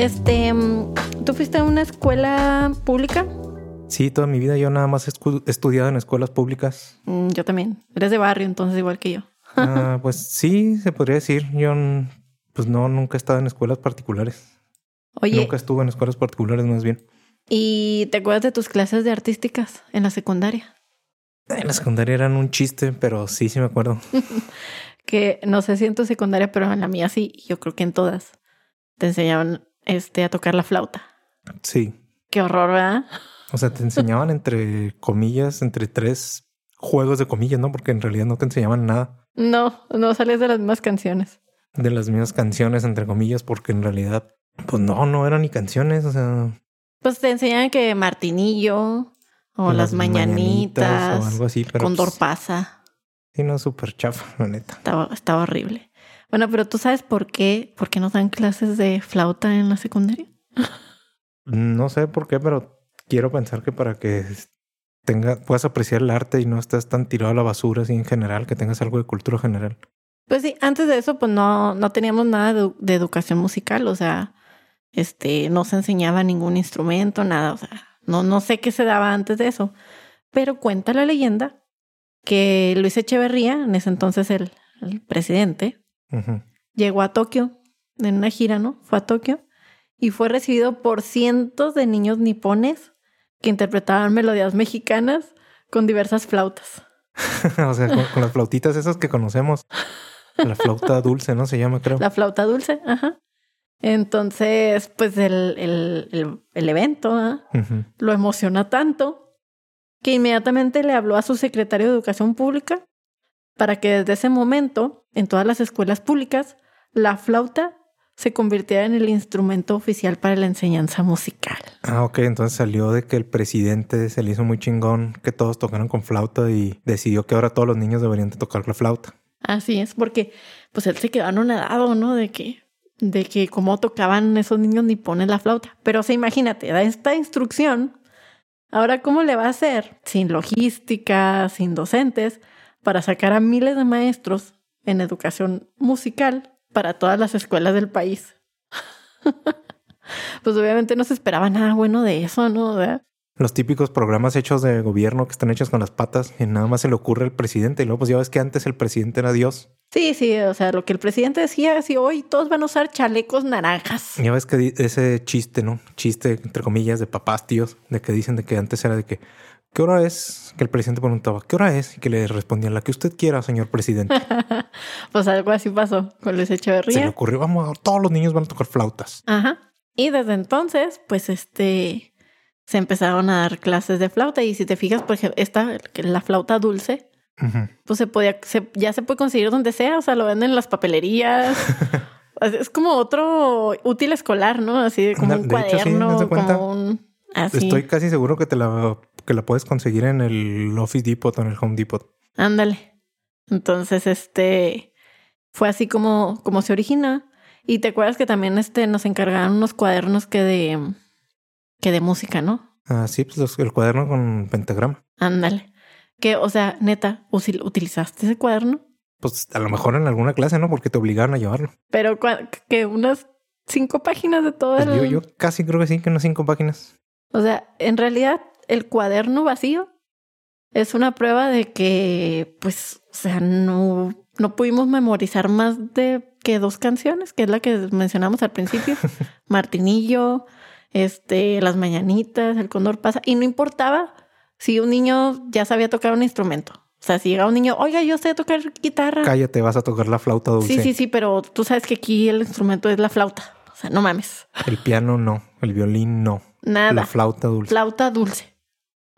este, ¿tú fuiste a una escuela pública? Sí, toda mi vida yo nada más he estudiado en escuelas públicas. Mm, yo también. Eres de barrio, entonces igual que yo. Ah, pues sí, se podría decir. Yo pues no, nunca he estado en escuelas particulares. Oye, Nunca estuve en escuelas particulares más bien. ¿y te acuerdas de tus clases de artísticas en la secundaria? En la secundaria eran un chiste, pero sí, sí me acuerdo. Que no sé si en tu secundaria, pero en la mía sí, yo creo que en todas. Te enseñaban este, a tocar la flauta. Sí. Qué horror, ¿verdad? O sea, te enseñaban entre comillas, entre tres juegos de comillas, ¿no? Porque en realidad no te enseñaban nada No, no sales de las mismas canciones. de las mismas canciones, entre comillas, porque en realidad, pues no, no eran ni canciones. O sea, Pues te enseñaban que Martinillo o las, mañanitas, o algo así, pero Condor pues, pasa. sí, no, súper chafa, la neta. Estaba, estaba horrible. Bueno, pero tú sabes por qué, por qué nos dan clases de flauta en la secundaria. No sé por qué, pero quiero pensar que para que tenga, puedas apreciar el arte y no estés tan tirado a la basura así en general, que tengas algo de cultura general. Pues sí, antes de eso, pues no, no teníamos nada de, de educación musical, o sea, este, no se enseñaba ningún instrumento, nada, o sea, no, no sé qué se daba antes de eso. Pero cuenta la leyenda que Luis Echeverría, en ese entonces el, el presidente, Llegó a Tokio en una gira, ¿no? Fue a Tokio y fue recibido por cientos de niños nipones que interpretaban melodías mexicanas con diversas flautas. o sea, con, con las flautitas esas que conocemos. La flauta dulce, ¿no? Se llama, creo. La flauta dulce, ajá. Entonces, pues el, el, el, el evento ¿ah? Lo emociona tanto que inmediatamente le habló a su secretario de Educación Pública para que desde ese momento, en todas las escuelas públicas, la flauta se convirtiera en el instrumento oficial para la enseñanza musical. Ah, ok. Entonces salió de que el presidente se le hizo muy chingón que todos tocaran con flauta y decidió que ahora todos los niños deberían de tocar la flauta. Así es, porque pues él se quedó anonadado, ¿no? De que, de que cómo tocaban esos niños nipones la flauta. Pero o sea, imagínate, da esta instrucción. Ahora, ¿cómo le va a hacer? Sin logística, sin docentes, para sacar a miles de maestros en educación musical para todas las escuelas del país. pues obviamente no se esperaba nada bueno de eso, ¿no? Los típicos programas hechos de gobierno que están hechos con las patas y nada más se le ocurre al presidente. Y luego, pues ya ves que antes el presidente era Dios. Sí, sí, o sea, lo que el presidente decía, si hoy todos van a usar chalecos naranjas. Ya ves que ese chiste, ¿no? Chiste, entre comillas, de papás, tíos, de que dicen de que antes era de que, ¿qué hora es? Que el presidente preguntaba, ¿qué hora es? Y que le respondían, la que usted quiera, señor presidente. pues algo así pasó con Luis Se le Echeverría. ocurrió, vamos, todos los niños van a tocar flautas. Ajá. Y desde entonces, pues este, se empezaron a dar clases de flauta. Y si te fijas, por ejemplo, esta, la flauta dulce, pues se podía, se- ya se puede conseguir donde sea. O sea, lo venden en las papelerías. Es- como otro útil escolar, ¿no? Así de como un De hecho, sí, cuaderno, como un... Así. Estoy casi seguro que te la, que la puedes conseguir en el Office Depot o en el Home Depot. Ándale. Entonces, este fue así como, como se origina. Y te acuerdas que también este, nos encargaron unos cuadernos que de, que de música, ¿no? Ah, sí, pues los- el cuaderno con pentagrama. Ándale. Que, o sea, neta, ¿utilizaste ese cuaderno? Pues a lo mejor en alguna clase, ¿no? Porque te obligaron a llevarlo. Pero que unas cinco páginas de todo Pues el... yo, yo casi creo que sí, que unas cinco páginas. O sea, en realidad, el cuaderno vacío es una prueba de que, pues, o sea, no, no pudimos memorizar más de que dos canciones, que es la que mencionamos al principio. Martinillo, este, las mañanitas, el cóndor pasa. Y no importaba si un niño ya sabía tocar un instrumento. O sea, si llegaba un niño, oiga, yo sé tocar guitarra. Cállate, vas a tocar la flauta dulce. Sí, sí, sí, pero tú sabes que aquí el instrumento es la flauta. O sea, no mames. El piano no, el violín no. Nada. La flauta dulce. flauta dulce.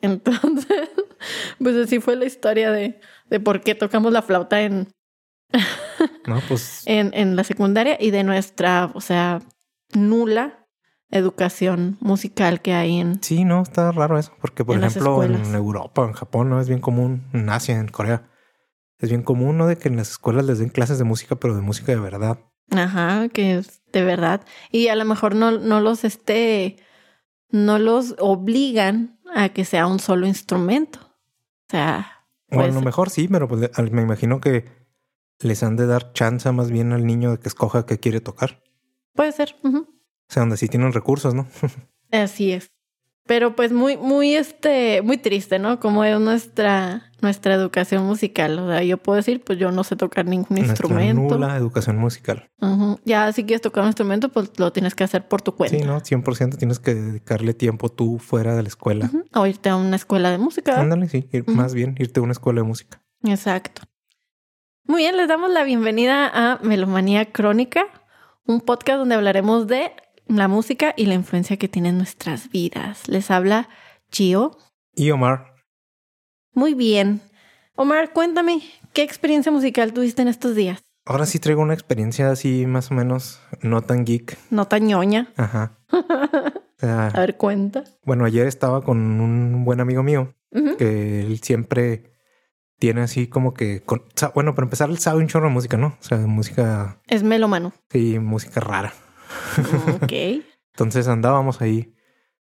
Entonces, pues así fue la historia de, de por qué tocamos la flauta en, No, pues en, en la secundaria y de nuestra, o sea, nula educación musical que hay en... sí, no, está raro eso. Porque, por En ejemplo, en. Europa, en Japón, no es bien común, en Asia, en Corea. Es bien común, ¿no? De que en las escuelas les den clases de música, pero de música de verdad. Ajá, que es de verdad. Y a lo mejor no, no los este, no los obligan a que sea un solo instrumento. O sea, O a lo mejor sí, pero pues, me imagino que les han de dar chance más bien al niño de que escoja qué quiere tocar. puede ser. O O sea, donde sí tienen recursos, ¿no? Así es. Pero pues muy, muy, este, muy triste, ¿no? Como es nuestra, nuestra educación musical. O sea, yo puedo decir, pues yo no sé tocar ningún Nuestra instrumento. nula educación musical. Ya si quieres tocar un instrumento, pues lo tienes que hacer por tu cuenta. Sí, ¿no? 100% tienes que dedicarle tiempo tú fuera de la escuela. Ujú. O irte a una escuela de música. Ándale, sí. ir-. Más bien irte a una escuela de música. Exacto. Muy bien, les damos la bienvenida a Melomanía Crónica, un podcast donde hablaremos de la música y la influencia que tiene en nuestras vidas. Les habla Gio. Y Omar, Muy bien. Omar, cuéntame, ¿qué experiencia musical tuviste en estos días? ahora sí traigo una experiencia así más o menos no tan geek. No tan ñoña. Ajá. O sea, A ver, cuenta. bueno, ayer estaba con un buen amigo mío que él siempre tiene así como que... con- bueno, para empezar, él sabe un chorro de música, ¿no? O sea, música... Es melomano. Sí, música rara. Ok. Entonces andábamos ahí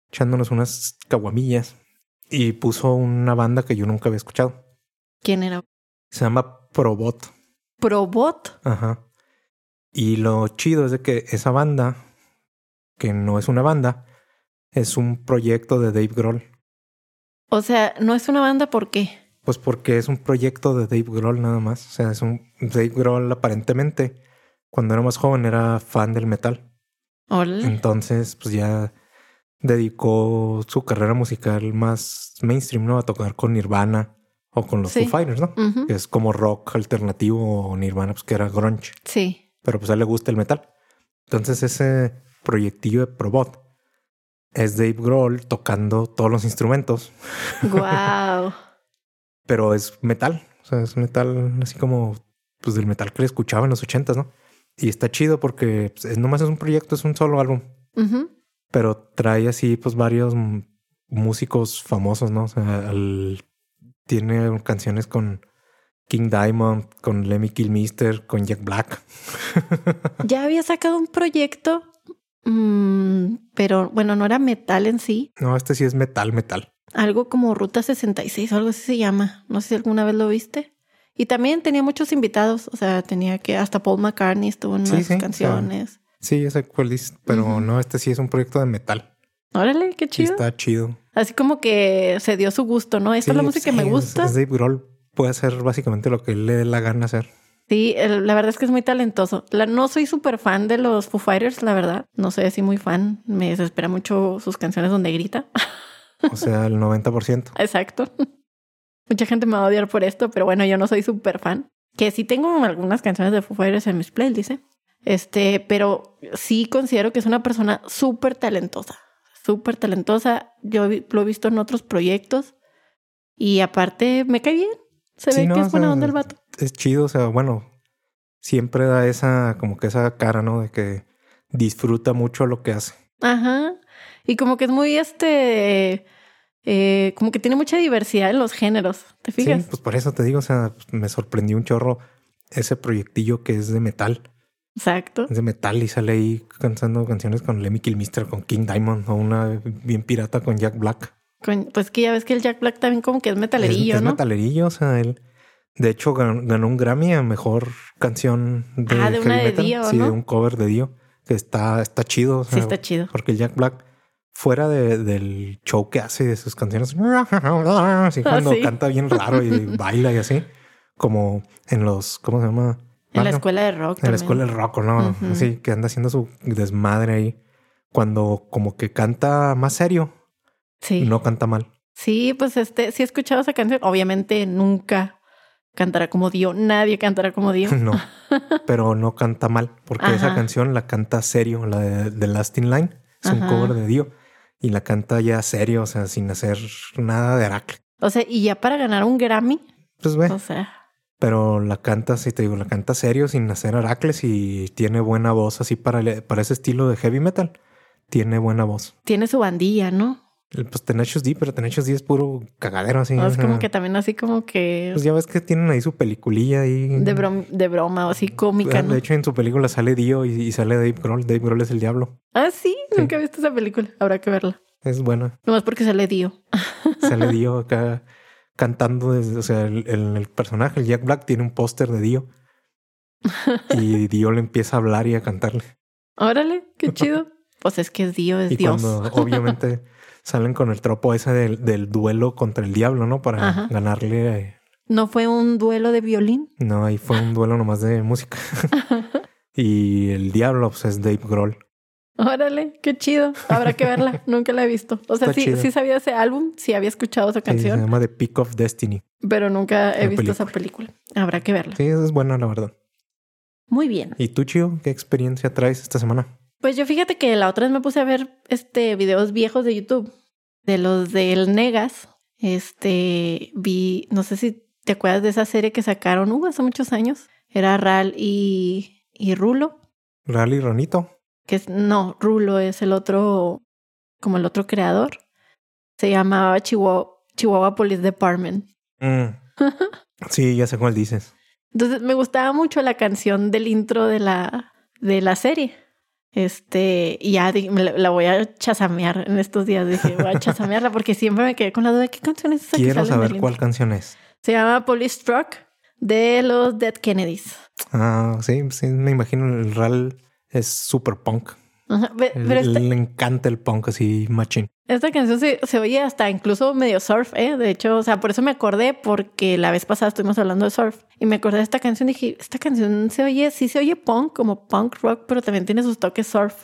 echándonos unas caguamillas y puso una banda que yo nunca había escuchado. ¿Quién era? Se llama Probot. Probot. Ajá. Y lo chido es de que esa banda, que no es una banda, es un proyecto de Dave Grohl. O sea, no es una banda, ¿por qué? Pues porque es un proyecto de Dave Grohl nada más. O sea, es un Dave Grohl aparentemente, cuando era más joven, era fan del metal. Órale. Entonces, pues ya dedicó su carrera musical más mainstream, ¿no? A tocar con Nirvana o con los Sí. Foo Fighters, ¿no? Que es como rock alternativo o Nirvana, pues que era grunge. Sí. Pero pues a él le gusta el metal. Entonces ese proyectillo de Probot es Dave Grohl tocando todos los instrumentos, Wow. pero es metal. O sea, es metal así como pues del metal que le escuchaba en los ochentas, ¿no? Y está chido porque pues, es, nomás es un proyecto, es un solo álbum. Pero trae así pues varios músicos famosos, ¿no? O sea, tiene canciones con King Diamond, con Lemmy Kilmister, con Jack Black. Ya había sacado un proyecto, mm, pero bueno, no era metal en sí. no, este sí es metal, metal. Algo como Ruta 66 o algo así se llama. No sé si alguna vez lo viste. Y también tenía muchos invitados. O sea, tenía que hasta Paul McCartney estuvo en Sí, una de sí, sus canciones. Sí, ya sé cuál dices, pero no, este sí es un proyecto de metal. Órale, qué chido. está chido. Así como que se dio su gusto, ¿no? Esta es la Sí, música que sí, me es- gusta. Es, Dave Grohl. Puede hacer básicamente lo que le dé la gana hacer. Sí, la verdad es que es muy talentoso. La, no soy súper fan de los Foo Fighters, la verdad. No soy así muy fan. Me desespera mucho sus canciones donde grita. O sea, el 90%. Exacto. Mucha gente me va a odiar por esto, pero bueno, yo no soy súper fan. Que sí tengo algunas canciones de Foo Fighters en mis playlists, ¿eh? Este, pero sí considero que es una persona súper talentosa. Súper talentosa. Yo lo he visto en otros proyectos. Y aparte, me cae bien. Se Sí, ve no, que o es buena sea, onda el vato. es chido, o sea, bueno, siempre da esa, como que esa cara, ¿no? De que disfruta mucho lo que hace. Ajá. Y como que es muy este. Eh, como que tiene mucha diversidad en los géneros. ¿Te fijas? Sí, pues por eso te digo, o sea, me sorprendió un chorro ese proyectillo que es de metal. Exacto. Es de metal y sale ahí cantando canciones con Lemmy Kilmister, con King Diamond o una bien pirata con Jack Black. Con- pues que ya ves que el Jack Black también como que es metalerillo, es, es ¿no? metalerillo, o sea, él... De hecho, ganó, un Grammy a mejor canción de, Ah, de una de metal. Dio, Sí, ¿no? de un cover de Dio. Que está, está chido. o Sí, está chido. Porque el Jack Black, fuera de- del show que hace de sus canciones, así cuando Ah, sí. canta bien raro y baila y así, como en los, ¿cómo se llama? En la escuela de rock. En la escuela del rock, ¿no? Así que anda haciendo su desmadre ahí. Cuando como que canta más serio, Sí. no canta mal. Sí, pues este, sí he escuchado esa canción. Obviamente nunca cantará como Dio. Nadie cantará como Dio. No, pero no canta mal, porque esa canción la canta serio, la de, de Last in Line, es un cover de Dio y la canta ya serio, o sea, sin hacer nada de Heracle. O sea, y ya para ganar un Grammy, Pues ve, o sea, pero la canta, sí te digo, la canta serio, sin hacer Heracles y tiene buena voz así para, para ese estilo de heavy metal. Tiene buena voz. tiene su bandilla, ¿no? Pues Tenacious D, pero Tenacious D es puro cagadero así. O es sea, como que también así como que Pues ya ves que tienen ahí su peliculilla ahí. de, brom- de broma o así cómica, ¿no? De hecho, en su película sale Dio y, y sale Dave Grohl. Dave Grohl es el diablo. Ah, sí, Sí. nunca he visto esa película. Habrá que verla. Es buena. Nomás porque sale Dio. Sale Dio acá cantando. desde- o sea, el, el- el personaje, el Jack Black, tiene un póster de Dio. Y Dio le empieza a hablar y a cantarle. Órale, qué chido. pues es que es Dios, es y Dios. cuando obviamente salen con el tropo ese del, del duelo contra el diablo, ¿no? Para Ajá. ganarle. eh, ¿No fue un duelo de violín? No, ahí fue un duelo nomás de música. y el diablo, pues es Dave Grohl. Órale, qué chido. Habrá que verla. Nunca la he visto. O sea, Está sí, chido. sí sabía ese álbum, sí había escuchado esa Sí, se canción, llama The Peak of Destiny. pero nunca he La visto esa película. Habrá que verla. Sí, esa es buena, la verdad. Muy bien. ¿Y tú, Chio, qué experiencia traes esta semana? Pues yo fíjate que la otra vez me puse a ver este videos viejos de YouTube de los del Negas. Este vi, no sé si te acuerdas de esa serie que sacaron uh, hace muchos años. Era Ral y, y Rulo. Rally Ronito. Que es, no, Rulo es el otro, como el otro creador. Se llamaba Chihuahua, Chihuahua Police Department. Mm. sí, ya sé cuál dices. Entonces me gustaba mucho la canción del intro de la, de la serie. Este, y ya la, voy a chasamear en estos días. Dije, voy a chasamearla porque siempre me quedé con la duda de qué canción es esa Quiero saber cuál canción es. Se llama Police Truck de los Dead Kennedys. Ah, sí, sí, me imagino el RAL es super punk. Ajá, Pero esta, Le encanta el punk así, machín. esta canción se, se oye hasta incluso medio surf, ¿eh? De hecho, o sea, por eso me acordé porque la vez pasada estuvimos hablando de surf y me acordé de esta canción y dije, esta canción se oye, sí se oye punk, como punk rock, pero también tiene sus toques surf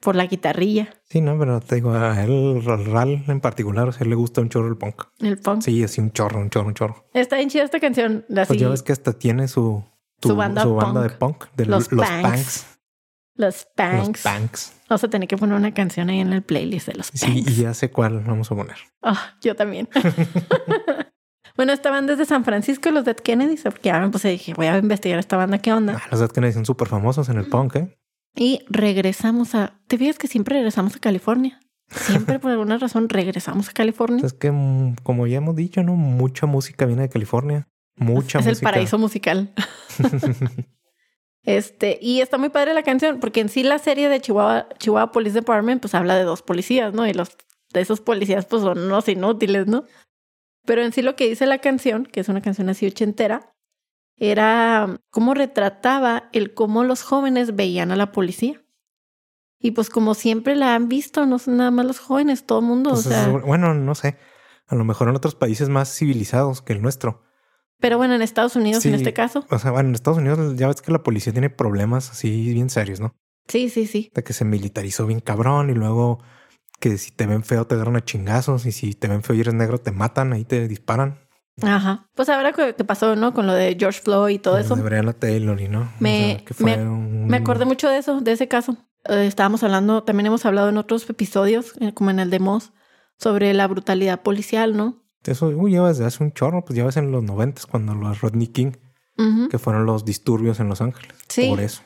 por la guitarrilla, Sí, no, pero te digo, a él, al RAL en particular, o sea, le gusta un chorro el punk. el punk. Sí, así un chorro, un chorro, un chorro. Está bien chida esta canción. Así, Pues ya ves que hasta tiene su, tu- Su banda de punk. punk, de Los los, Panks. Panks. Los Panks. Los Panks. Vamos a tener que poner una canción ahí en el playlist de los Sí, Panks. y ya sé cuál vamos a poner. Ah, yo también. bueno, esta banda es de San Francisco, los Dead Kennedys, porque ya me puse dije, voy a investigar esta banda, qué onda. Ah, los Dead Kennedys son súper famosos en el punk, ¿eh? Y regresamos a... ¿Te fijas que siempre regresamos a California? Siempre por alguna razón regresamos a California. Es que, mm, como ya hemos dicho, ¿no? Mucha música viene de California. Mucha es el música. paraíso musical. Este, y está muy padre la canción, porque en sí la serie de Chihuahua, Chihuahua Police Department, pues habla de dos policías, ¿no? Y los de esos policías, pues son unos inútiles, ¿no? Pero en sí lo que dice la canción, que es una canción así ochentera, era cómo retrataba el cómo los jóvenes veían a la policía. Y pues como siempre la han visto, no son nada más los jóvenes, todo el mundo, Pues o sea, es- bueno, no sé. A lo mejor en otros países más civilizados que el nuestro. Pero bueno, en Estados Unidos en este caso, O sea, bueno, en Estados Unidos ya ves que la policía tiene problemas así bien serios, ¿no? sí, sí, sí. De que se militarizó bien cabrón y luego que si te ven feo te agarran a chingazos y si te ven feo y eres negro te matan, ahí te disparan. Ajá. Pues ahora que que pasó, ¿no? Con lo de George Floyd y todo eso. De Breonna Taylor y no. Me- O sea, que fue me- un- Me acordé mucho de eso, de ese caso. Eh, estábamos hablando, también hemos hablado en otros episodios, eh, como en el de Moss, sobre la brutalidad policial, ¿no? Eso uy, lleva desde hace un chorro, pues llevas en los noventas cuando los Rodney King, que fueron los disturbios en Los Ángeles. Sí. Por eso.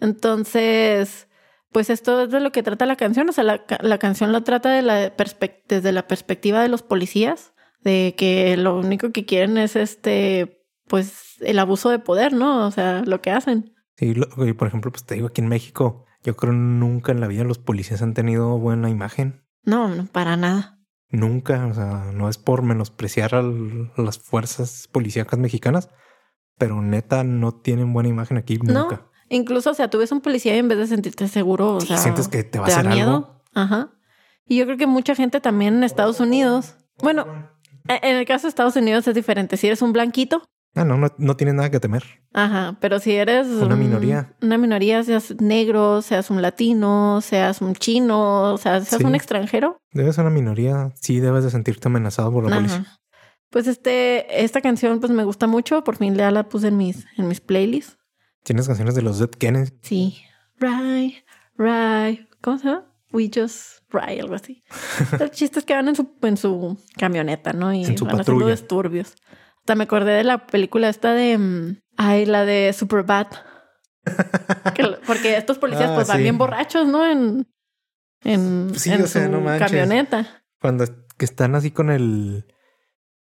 Entonces, pues esto es de lo que trata la canción. O sea, la, la canción lo trata de la perspec- desde la perspectiva de los policías, de que lo único que quieren es este, pues, el abuso de poder, ¿no? O sea, lo que hacen. Sí, lo- y por ejemplo, pues te digo, aquí en México, yo creo nunca en la vida los policías han tenido buena imagen. No, no, para nada. Nunca, o sea, no es por menospreciar a las fuerzas policíacas mexicanas, pero neta no tienen buena imagen aquí No. nunca. Incluso, o sea, tú ves un policía y en vez de sentirte seguro, o Sí, sea, sientes que te va a ¿Te da hacer miedo? algo. Ajá. Y yo creo que mucha gente también en Estados Unidos. Bueno, e- en el caso de Estados Unidos es diferente. Si eres un blanquito, Ah, no, no, no tienes nada que temer. ajá. Pero si eres Una un- minoría. una minoría, seas negro, seas un latino, seas un chino, o sea, seas Sí. un extranjero. Debes ser una minoría, sí debes de sentirte amenazado por la policía. Ajá. Pues este, esta canción pues me gusta mucho. Por fin ya la puse en mis, en mis playlists. Tienes canciones de los Dead Kennedys. Sí. Right, right. ¿Cómo se llama? We just ride, algo así. El chiste es que van en su, en su camioneta, ¿no? Y En su van haciendo patrulla. disturbios. Hasta me acordé de la película esta de... mm, Ay, la de Superbad. Que porque estos policías Ah, pues van sí. bien borrachos, ¿no? En, en, Sí, en o sea, su no camioneta. Cuando que están así con el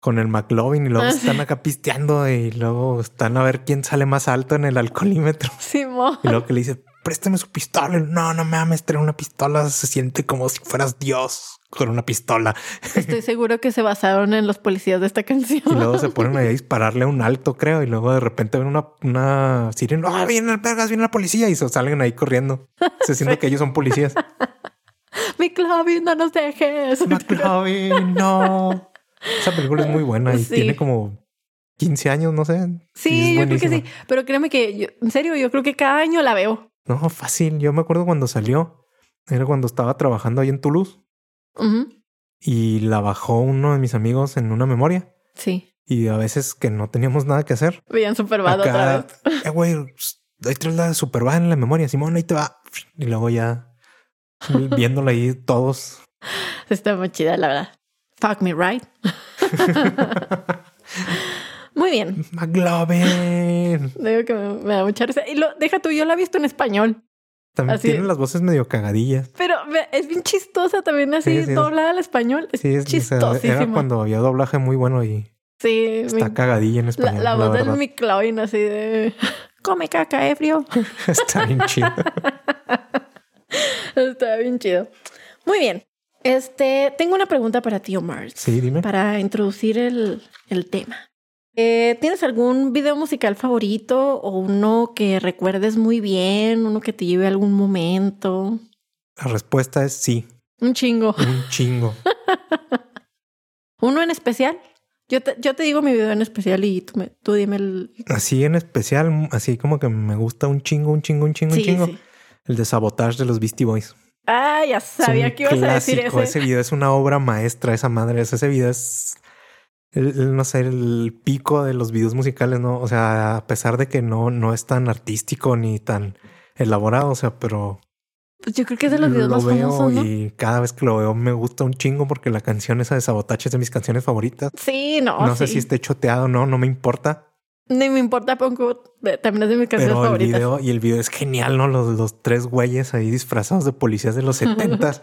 con el McLovin y luego Ah, están sí. acá pisteando y luego están a ver quién sale más alto en el alcoholímetro. Simón. Y luego que le dice, préstame su pistola. No, no mames, traer una pistola. Se siente como si fueras Dios con una pistola. Estoy seguro que se basaron en los policías de esta canción. Y luego se ponen ahí a dispararle a un alto, creo. Y luego de repente ven una, una sirena. Ah, viene el vergas, viene la policía. Y se salen ahí corriendo. Se siente que ellos son policías. McLovin, no nos dejes. McLovin, no. Esa película es muy buena y Sí. tiene como 15 años, no sé. Sí, yo creo que sí. Pero créeme que, yo- en serio, yo creo que cada año la veo. No, fácil. Yo me acuerdo cuando salió. Era cuando estaba trabajando ahí en Toulouse Y la bajó uno de mis amigos en una memoria. Sí. Y a veces que no teníamos nada que hacer. Veían Superbad otra Acá, vez. eh, güey, ahí traes la Superbad en la memoria. Simón, ahí te va. Y luego ya vi- viéndola ahí todos. Está muy chida, la verdad. Fuck me right. Muy bien. McLovin. Digo que me, me da mucha risa. Y lo, deja tú, yo la he visto en español. También Así- tienen las voces medio cagadillas. Pero es bien chistosa también así, Sí, sí, es- doblada al español. Es Sí, es, chistosísima. era cuando había doblaje muy bueno y Sí, está mi- cagadilla en español. la La, voz del. McLovin así de... Come caca, ebrio. está bien chido. Está bien chido. Muy bien. Este, tengo una pregunta para ti, Omar. Sí, dime. Para introducir el, el tema. Eh, ¿Tienes algún video musical favorito o uno que recuerdes muy bien, uno que te lleve a algún momento? La respuesta es sí. Un chingo. Un chingo. ¿Uno en especial? Yo te, yo te digo mi video en especial y tú, me, tú dime el... Así en especial, así como que me gusta un chingo, un chingo, un chingo, Sí, un chingo. sí. El de Sabotage de los Beastie Boys. Ah, ya sabía que ibas a decir clásico. ese. Ese video es una obra maestra, esa madre. Ese video es, el- el, no sé, el pico de los videos musicales, ¿no? O sea, a pesar de que no, no es tan artístico ni tan elaborado, o sea, pero Pues yo creo que es de los videos lo más veo famosos, ¿no? y cada vez que lo veo me gusta un chingo porque la canción esa de Sabotage es de mis canciones favoritas. Sí, no, no sé si esté choteado o no, no me importa. Ni me importa poco. También es de mis canciones Pero el favoritas. video y el video es genial, ¿no? Los, los tres güeyes ahí disfrazados de policías de los setentas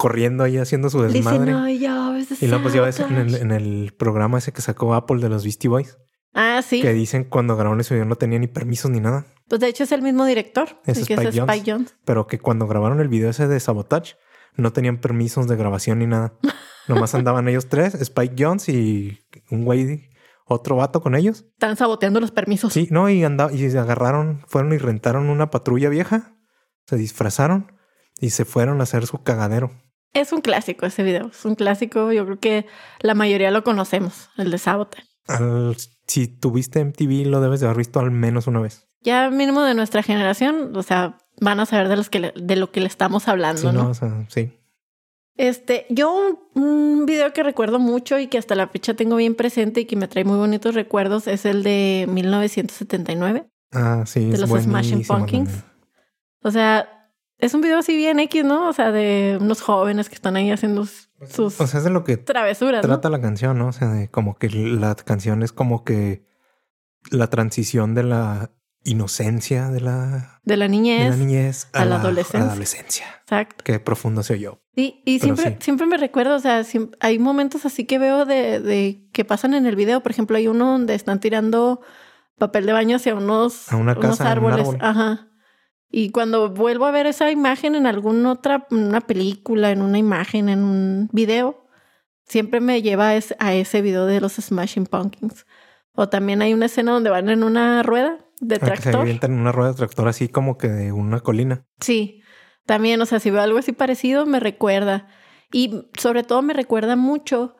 corriendo ahí haciendo su desmadre. no, ves de Y luego pues ya ves en el, Sabotage". en el programa ese que sacó Apple de los Beastie Boys, Ah, sí. que dicen cuando grabaron ese video no tenía ni permisos ni nada, Pues de hecho es el mismo director. Es el que Spike es. Spike Jones. pero que cuando grabaron el video ese de Sabotage no tenían permisos de grabación ni nada. Nomás andaban ellos tres, Spike Jones y un güey, otro vato con ellos. Están saboteando los permisos. Sí, no, y andaban y se agarraron, fueron y rentaron una patrulla vieja, se disfrazaron y se fueron a hacer su cagadero. Es un clásico ese video. Es un clásico. Yo creo que la mayoría lo conocemos, el de Sabotage. Al- si tuviste MTV lo debes de haber visto al menos una vez. Ya mínimo de nuestra generación, o sea, van a saber de, los que le- de lo que le estamos hablando, Sí, ¿no? no, o sea, sí. Este, yo un, un video que recuerdo mucho y que hasta la fecha tengo bien presente y que me trae muy bonitos recuerdos es el de 1979, Ah, sí, de es los Smashing Pumpkins. también. O sea, es un video así bien X, ¿no? O sea, de unos jóvenes que están ahí haciendo sus, sus O sea, es de lo que travesuras, ¿no? trata la canción, ¿no? O sea, de como que la canción es como que la transición de la inocencia de la, De la de niñez. la niñez a, a la adolescencia. a la adolescencia. Exacto. Qué profundo se oyó. Sí, y Pero siempre, sí. siempre me recuerdo, o sea, hay momentos así que veo de, de que pasan en el video. Por ejemplo, hay uno donde están tirando papel de baño hacia unos, A una unos un árboles. árbol. Ajá. Y cuando vuelvo a ver esa imagen en alguna otra, en una película, en una imagen, en un video, siempre me lleva a ese, a ese video de los Smashing Pumpkins. O también hay una escena donde van en una rueda de Ah, que se tractor. avientan en una rueda de tractor así como que de una colina. Sí, también, o sea, si veo algo así parecido, me recuerda. Y sobre todo me recuerda mucho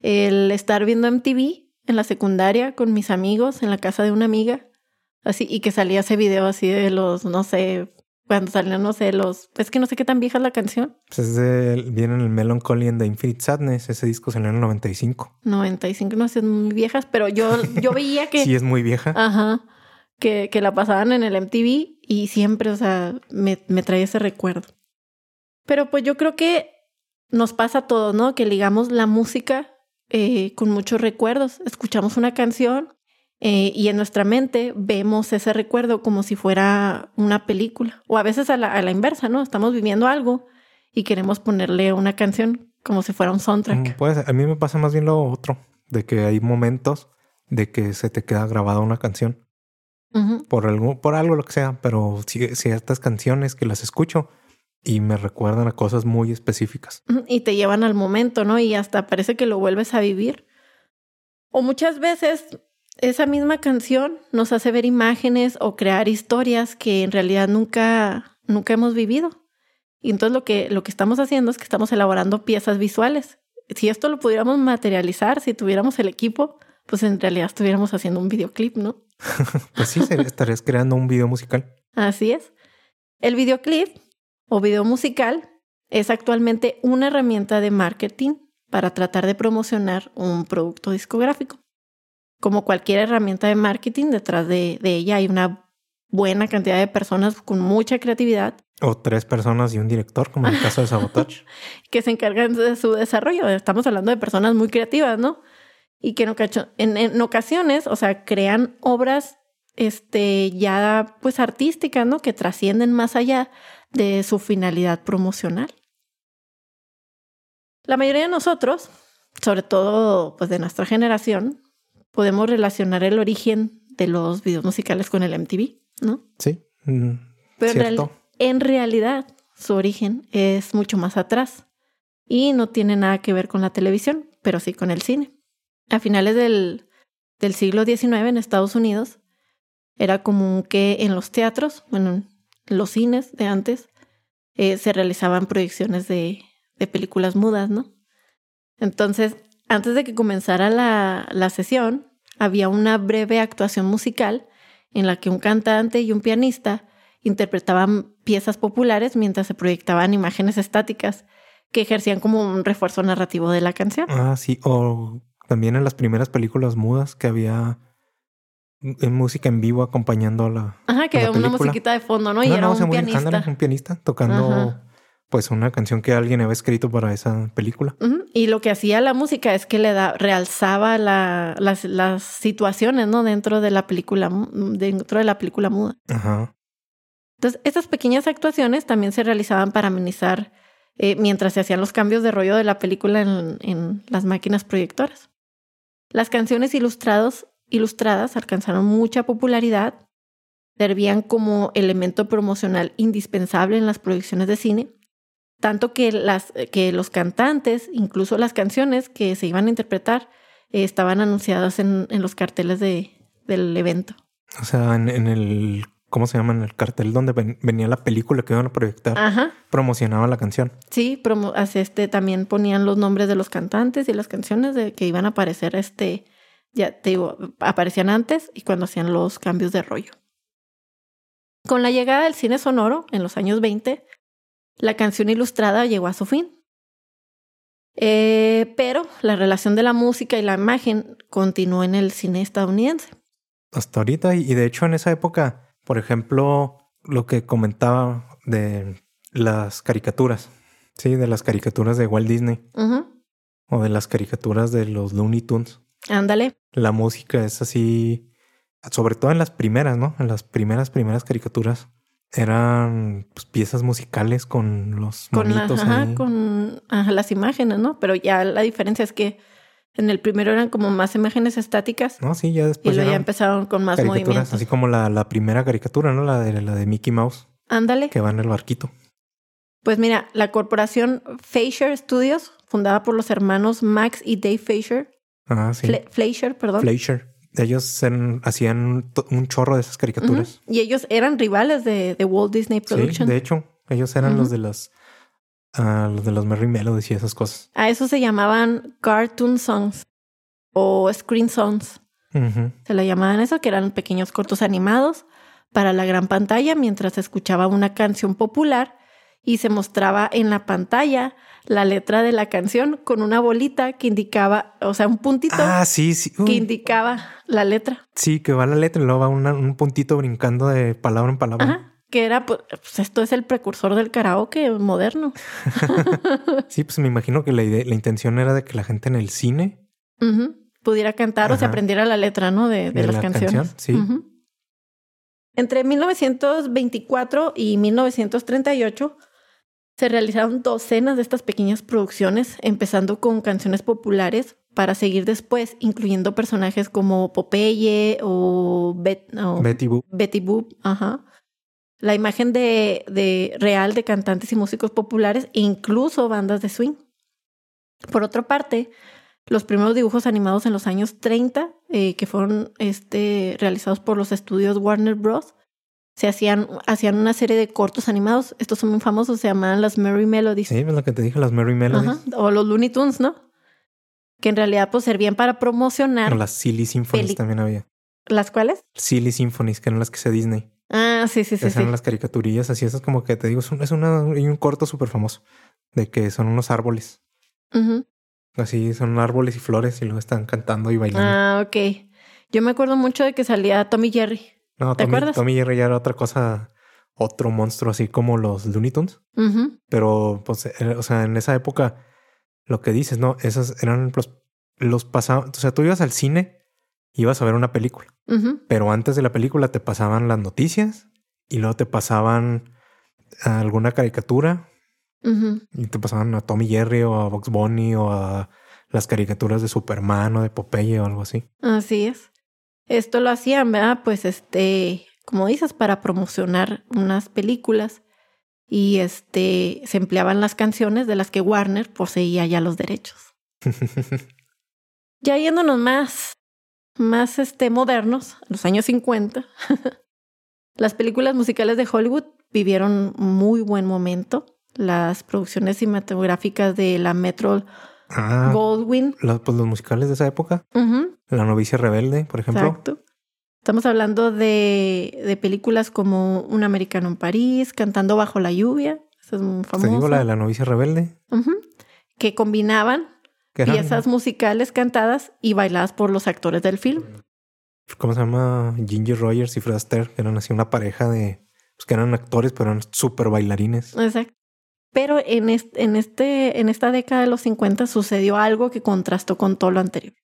el estar viendo MTV en la secundaria con mis amigos en la casa de una amiga. Así, y que salía ese video así de los, no sé, cuando salían, no sé, los. Es que no sé qué tan vieja es la canción. Pues es de, viene en el Melancholy and the Infinite Sadness. Ese disco salió en el 95. 95, no sé, muy viejas, pero yo, yo veía que. Sí, es muy vieja. Ajá. Que, que la pasaban en el MTV y siempre, o sea, me, me trae ese recuerdo. Pero pues yo creo que nos pasa a todos, ¿no? Que ligamos la música eh, con muchos recuerdos. Escuchamos una canción eh, y en nuestra mente vemos ese recuerdo como si fuera una película. O a veces a la, a la inversa, ¿no? Estamos viviendo algo y queremos ponerle una canción como si fuera un soundtrack. Ser. A mí me pasa más bien lo otro, de que hay momentos de que se te queda grabada una canción por algo, por algo lo que sea, pero ci- ciertas canciones que las escucho y me recuerdan a cosas muy específicas. Y te llevan al momento, ¿no? Y hasta parece que lo vuelves a vivir. O muchas veces esa misma canción nos hace ver imágenes o crear historias que en realidad nunca, nunca hemos vivido. Y entonces lo que, lo que estamos haciendo es que estamos elaborando piezas visuales. Si esto lo pudiéramos materializar, si tuviéramos el equipo, pues en realidad estuviéramos haciendo un videoclip, ¿no? pues sí, estarías creando un video musical. Así es. El videoclip o video musical es actualmente una herramienta de marketing para tratar de promocionar un producto discográfico. Como cualquier herramienta de marketing, detrás de, ella hay una buena cantidad de personas con mucha creatividad. O tres personas y un director, como en el caso de Sabotage. que se encargan de su desarrollo. Estamos hablando de personas muy creativas, ¿no? Y que en, en ocasiones, o sea, crean obras este, ya pues artísticas, ¿no? Que trascienden más allá de su finalidad promocional. La mayoría de nosotros, sobre todo pues de nuestra generación, podemos relacionar el origen de los videos musicales con el MTV, ¿no? Sí. Mm, Pero en realidad su origen es mucho más atrás y no tiene nada que ver con la televisión, pero sí con el cine. A finales del, del siglo XIX en Estados Unidos, era común que en los teatros, bueno, en los cines de antes, eh, se realizaban proyecciones de, de, películas mudas, ¿no? Entonces, antes de que comenzara la, la sesión, había una breve actuación musical en la que un cantante y un pianista interpretaban piezas populares mientras se proyectaban imágenes estáticas que ejercían como un refuerzo narrativo de la canción. Ah, sí, o también en las primeras películas mudas que había en música en vivo acompañando a la. Ajá, que había una musiquita de fondo, ¿no? Y era un pianista. un pianista tocando pues una canción que alguien había escrito para esa película. Y lo que hacía la música es que le da, realzaba la, las, las, situaciones, ¿no? Dentro de la película, dentro de la película muda. Ajá. Entonces, estas pequeñas actuaciones también se realizaban para amenizar eh, mientras se hacían los cambios de rollo de la película en, en las máquinas proyectoras. Las canciones ilustrados ilustradas alcanzaron mucha popularidad, servían como elemento promocional indispensable en las producciones de cine, tanto que, las, que los cantantes, incluso las canciones que se iban a interpretar, eh, estaban anunciadas en, en los carteles de, del evento. O sea, en, en, el, ¿cómo se llama? En el cartel donde venía la película que iban a proyectar, Ajá. promocionaba la canción. Sí, promo este, también ponían los nombres de los cantantes y las canciones de que iban a aparecer este, ya te digo, aparecían antes y cuando hacían los cambios de rollo. Con la llegada del cine sonoro en los años 20, la canción ilustrada llegó a su fin. Eh, pero la relación de la música y la imagen continuó en el cine estadounidense. Hasta ahorita, y de hecho en esa época, por ejemplo, lo que comentaba de las caricaturas, sí, de las caricaturas de Walt Disney o de las caricaturas de los Looney Tunes. Ándale. La música es así, sobre todo en las primeras, ¿no? En las primeras, primeras caricaturas eran pues, piezas musicales con los con ajá, con las imágenes, ¿no? Pero ya la diferencia es que en el primero eran como más imágenes estáticas. No, sí, ya después. Y luego ya empezaron con más movimientos. Así como la, la, primera caricatura, ¿no? La de la de Mickey Mouse. Ándale. Que va en el barquito. Pues mira, la corporación Fasher Studios, fundada por los hermanos Max y Dave Fasher, Ah, sí. Fleischer, perdón. Fleischer. Ellos hacían un chorro de esas caricaturas. Y ellos eran rivales de, Walt Disney Productions. Sí, de hecho, ellos eran los de las uh, los de los Merry Melodies y esas cosas. A eso se llamaban cartoon songs o screen songs. Se le llamaban eso, que eran pequeños cortos animados para la gran pantalla mientras se escuchaba una canción popular y se mostraba en la pantalla la letra de la canción con una bolita que indicaba, o sea, un puntito ah, sí, sí. que indicaba la letra. Sí, que va la letra y luego va un puntito brincando de palabra en palabra. Ajá, que era, pues, pues esto es el precursor del karaoke moderno. sí, pues me imagino que la, la intención era de que la gente en el cine pudiera cantar o se aprendiera la letra, ¿no? De, de, las canciones. sí. Entre 1924 y 1938 se realizaron docenas de estas pequeñas producciones, empezando con canciones populares para seguir después, incluyendo personajes como Popeye o, Betty Boop. Betty Boop, ajá. La imagen de, de, real de cantantes y músicos populares e incluso bandas de swing. Por otra parte, los primeros dibujos animados en los años 30, eh, que fueron este, realizados por los estudios Warner Bros., se hacían, hacían una serie de cortos animados. Estos son muy famosos, se llamaban las Merry Melodies. Sí, es lo que te dije, las Merry Melodies. Ajá, o los Looney Tunes, ¿no? Que en realidad pues servían para promocionar. Las Silly Symphonies también había. ¿Las cuales? Silly Symphonies, que eran las que se Disney. Ah, sí, sí, sí. Esas eran las caricaturillas así, esas como que te digo, es un, es una, un corto súper famoso de que son unos árboles. Así son árboles y flores y luego están cantando y bailando. Ah, ok. Yo me acuerdo mucho de que salía Tommy Jerry. No, ¿Te acuerdas? Tommy Jerry ya era otra cosa, otro monstruo así como los Looney Tunes. Pero, pues, eh, o sea, en esa época, lo que dices, ¿no? Esas eran los, los pasados. O sea, tú ibas al cine, ibas a ver una película. Pero antes de la película te pasaban las noticias y luego te pasaban alguna caricatura y te pasaban a Tommy Jerry o a Box Bunny o a las caricaturas de Superman o de Popeye o algo así. Así es. Esto lo hacían, ¿verdad? Pues este, como dices, para promocionar unas películas y este se empleaban las canciones de las que Warner poseía ya los derechos. ya yéndonos más más este modernos, los años 50. las películas musicales de Hollywood vivieron muy buen momento las producciones cinematográficas de la Metro ah, Goldwyn. Los, pues los musicales de esa época. La novicia rebelde, por ejemplo. Exacto. Estamos hablando de, de, películas como Un americano en París, Cantando bajo la lluvia. Esa es muy famosa. Te digo la de la novicia rebelde. Que combinaban piezas musicales cantadas y bailadas por los actores del film. ¿Cómo se llama? Ginger Rogers y Fred Astaire, que eran así una pareja de... Pues que eran actores, pero eran súper bailarines. Exacto. Pero en, en, este, en esta década de los 50 sucedió algo que contrastó con todo lo anterior.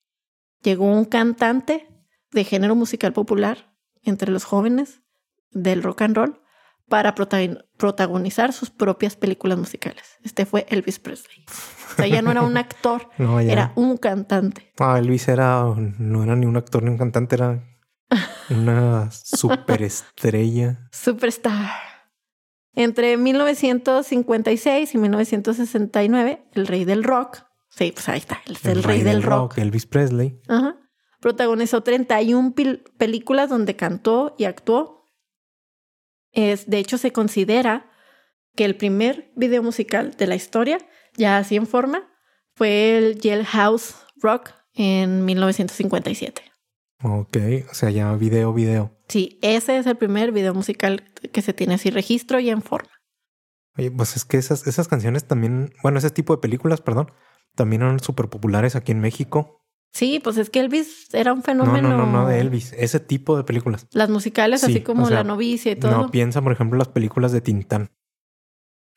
Llegó un cantante de género musical popular entre los jóvenes del rock and roll para protagonizar sus propias películas musicales. Este fue Elvis Presley. O sea, ya no era un actor, era un cantante. Ah, Elvis era, no era ni un actor ni un cantante, era una superestrella. Superstar. Entre 1956 y 1969, el rey del rock, sí, pues ahí está, el, rey, del, rock, Elvis Presley, Ajá, protagonizó 31 películas donde cantó y actuó. Es, de hecho, se considera que el primer video musical de la historia, ya así en forma, fue el Jailhouse Rock en 1957. Ok, o sea, ya video, video. Sí, ese es el primer video musical que se tiene así registro y en forma. Oye, pues es que esas, esas canciones también, bueno, ese tipo de películas, perdón, también eran súper populares aquí en México. Sí, pues es que Elvis era un fenómeno. No, no, no, no de Elvis, ese tipo de películas. Las musicales, así como La novicia y todo. No, piensa, por ejemplo, las películas de Tintán.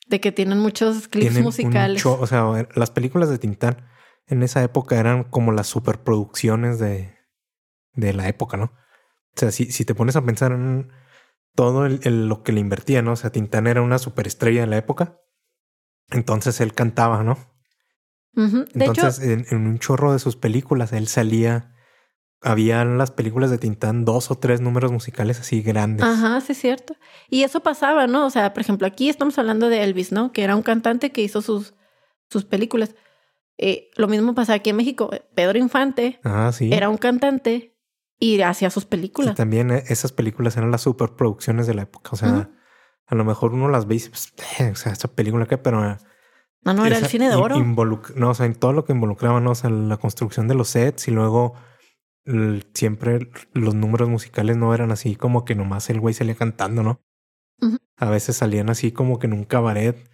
De que tienen muchos clips musicales. o sea, las películas de Tintán en esa época eran como las superproducciones de, de la época, ¿no? O sea, si, si te pones a pensar en todo el, lo que le invertía, ¿no? O sea, Tintán era una superestrella de la época. Entonces él cantaba, ¿no? Entonces, en, un chorro de sus películas, él salía. Habían las películas de Tintán dos o tres números musicales así grandes. Ajá, sí es cierto. Y eso pasaba, ¿no? O sea, por ejemplo, aquí estamos hablando de Elvis, ¿no? Que era un cantante que hizo sus, sus películas. Eh, lo mismo pasa aquí en México. Pedro Infante ah, sí. era un cantante y hacía sus películas. Y también eh, esas películas eran las superproducciones de la época. O sea, a lo mejor uno las ve y dice, pues, eh, o sea, esa película que, pero... No, no, era el cine de oro. No, o sea, en todo lo que involucraba, ¿no? O sea, la construcción de los sets y luego siempre los números musicales no eran así como que nomás el güey salía cantando, ¿no? A veces salían así como que en un cabaret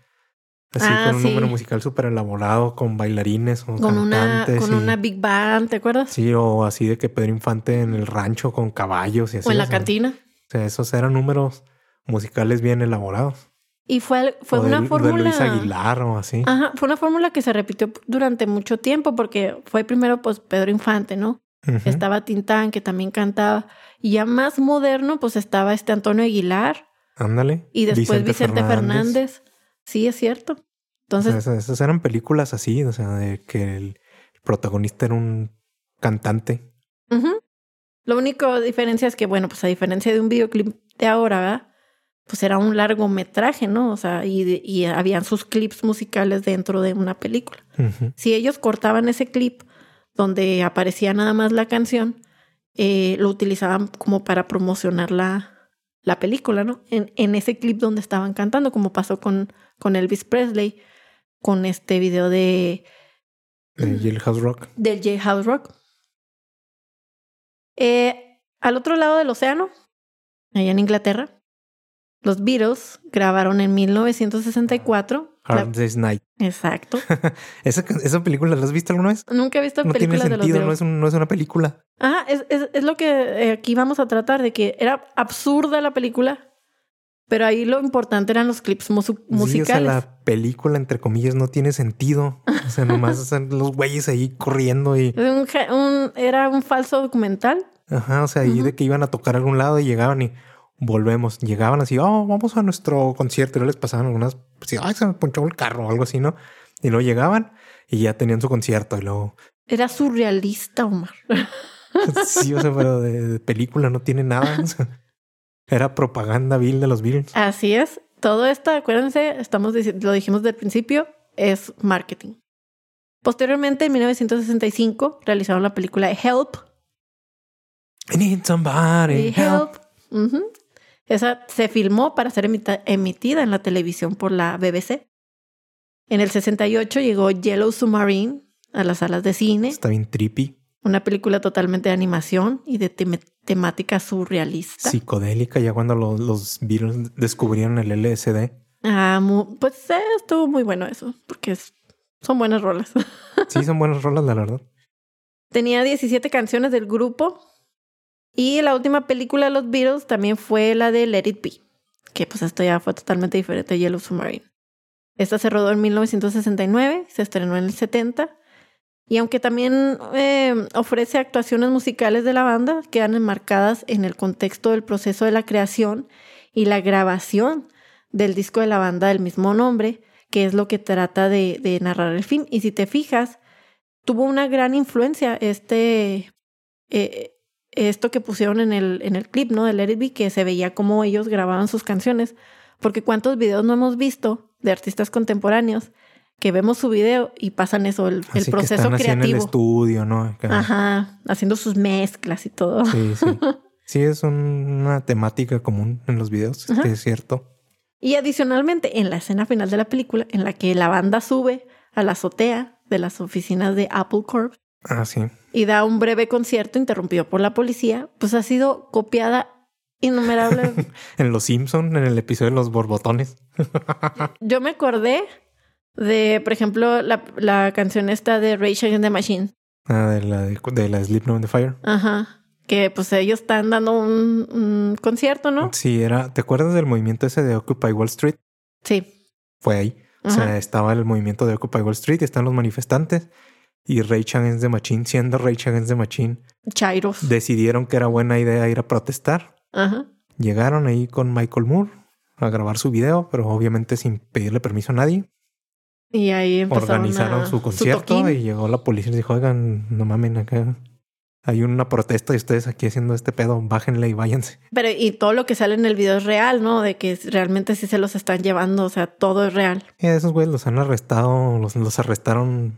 Así ah, con un número musical súper elaborado, con bailarines o con cantantes. Una, con una big band, ¿te acuerdas? Sí, o así de que Pedro Infante en el rancho con caballos y así. O en la cantina. O sea, esos eran números musicales bien elaborados. Y fue, fue una fórmula. De Luis Aguilar o así. Ajá, fue una fórmula que se repitió durante mucho tiempo porque fue primero pues Pedro Infante, ¿no? Estaba Tintán, que también cantaba. Y ya más moderno, pues estaba este Antonio Aguilar. Ándale. Y después Vicente, Fernández. Sí, es cierto. Entonces. esas, eran películas así, o sea, de que el protagonista era un cantante. Lo único diferencia es que, bueno, pues a diferencia de un videoclip de ahora, ¿verdad? pues era un largometraje, ¿no? O sea, y, y habían sus clips musicales dentro de una película. Si ellos cortaban ese clip donde aparecía nada más la canción, eh, lo utilizaban como para promocionar la, la película, ¿no? En, en ese clip donde estaban cantando, como pasó con, con Elvis Presley, con este video de... De Jailhouse Rock. Del Jailhouse Rock. Eh, al otro lado del océano, allá en Inglaterra, los Beatles grabaron en 1964. Hard Day's Night. Exacto. ¿Esa, ¿Esa, película la has visto alguna vez? Nunca he visto no películas tiene sentido, de los no es, un, no es una película. Ajá, es, es, es, lo que eh, aquí vamos a tratar, de que era absurda la película, pero ahí lo importante eran los clips musicales. Sí, o sea, la película, entre comillas, no tiene sentido. O sea, nomás están los güeyes ahí corriendo y... Un, un, era un falso documental. Ajá, o sea, ahí uh -huh. de que iban a tocar a algún lado y llegaban y volvemos. Llegaban así, oh, vamos a nuestro concierto. Y luego les pasaban algunas, pues, ay, se me ponchó el carro o algo así, ¿no? Y luego llegaban y ya tenían su concierto y luego... Era surrealista, Omar. sí, o sea, pero de, de película no tiene nada. O sea, era propaganda vil de los Beatles. Así es. Todo esto, acuérdense, estamos lo dijimos del principio, es marketing. Posteriormente, en 1965, realizaron la película Help. I need somebody help. help. Uh -huh. Esa se filmó para ser emitida en la televisión por la BBC. En el 68 llegó Yellow Submarine a las salas de cine. Está bien trippy. Una película totalmente de animación y de tem temática surrealista. Psicodélica, ya cuando los, los Beatles descubrieron el LSD. Ah, muy, pues eh, estuvo muy bueno eso, porque es, son buenas rolas. sí, son buenas rolas, la verdad. Tenía 17 canciones del grupo. Y la última película de los Beatles también fue la de Let It Be, que pues esto ya fue totalmente diferente de Yellow Submarine. Esta se rodó en 1969, se estrenó en el 70 y aunque también eh, ofrece actuaciones musicales de la banda, quedan enmarcadas en el contexto del proceso de la creación y la grabación del disco de la banda del mismo nombre, que es lo que trata de, narrar el film. Y si te fijas, tuvo una gran influencia este, eh, esto que pusieron en el, en el clip, ¿no? De Let It Be, que se veía como ellos grababan sus canciones. Porque cuántos videos no hemos visto de artistas contemporáneos que vemos su video y pasan eso, el, proceso que están creativo. en el estudio, ¿no? Ajá, haciendo sus mezclas y todo. Sí, sí. Sí, es un, una temática común en los videos, Ajá. es cierto. Y adicionalmente, en la escena final de la película, en la que la banda sube a la azotea de las oficinas de Apple Corp Ah, sí. y da un breve concierto interrumpido por la policía, pues ha sido copiada innumerable. en Los Simpson, en el episodio de los borbotones. Yo me acordé de, por ejemplo, la, la canción esta de Rage Against the Machine. Ah, de la, de, de la Sleep No in the Fire. Ajá. Que pues ellos están dando un, un concierto, ¿no? Sí, era. ¿Te acuerdas del movimiento ese de Occupy Wall Street? Sí. Fue ahí. O sea, estaba el movimiento de Occupy Wall Street, están los manifestantes y Rage Against the Machine, siendo Rage Against the Machine, Chairos. decidieron que era buena idea ir a protestar. Ajá. Llegaron ahí con Michael Moore a grabar su video, pero obviamente sin pedirle permiso a nadie. Y ahí Organizaron a, su concierto su y llegó la policía y les dijo, oigan, no mamen acá. Hay una protesta y ustedes aquí haciendo este pedo, bájenle y váyanse. Pero y todo lo que sale en el video es real, ¿no? De que realmente sí se los están llevando, o sea, todo es real. Y esos güeyes los han arrestado, los, los arrestaron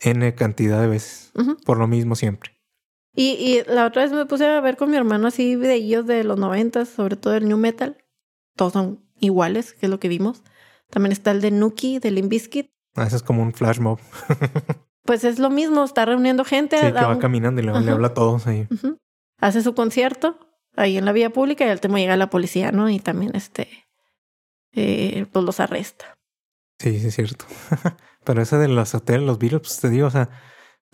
N cantidad de veces. Uh -huh. Por lo mismo siempre. Y, y, la otra vez me puse a ver con mi hermano así videillos de los noventas, sobre todo el New Metal. Todos son iguales, que es lo que vimos. También está el de Nuki, de Limp Bizkit. Ah, ese es como un flash mob. pues es lo mismo, está reuniendo gente. Sí, que va un... caminando y le, habla a todos ahí. Uh -huh. Hace su concierto ahí en la vía pública y al último llega la policía, ¿no? Y también este, eh, pues los arresta. Sí, sí, es cierto. Pero esa de los hoteles, los Beatles, pues te digo, o sea,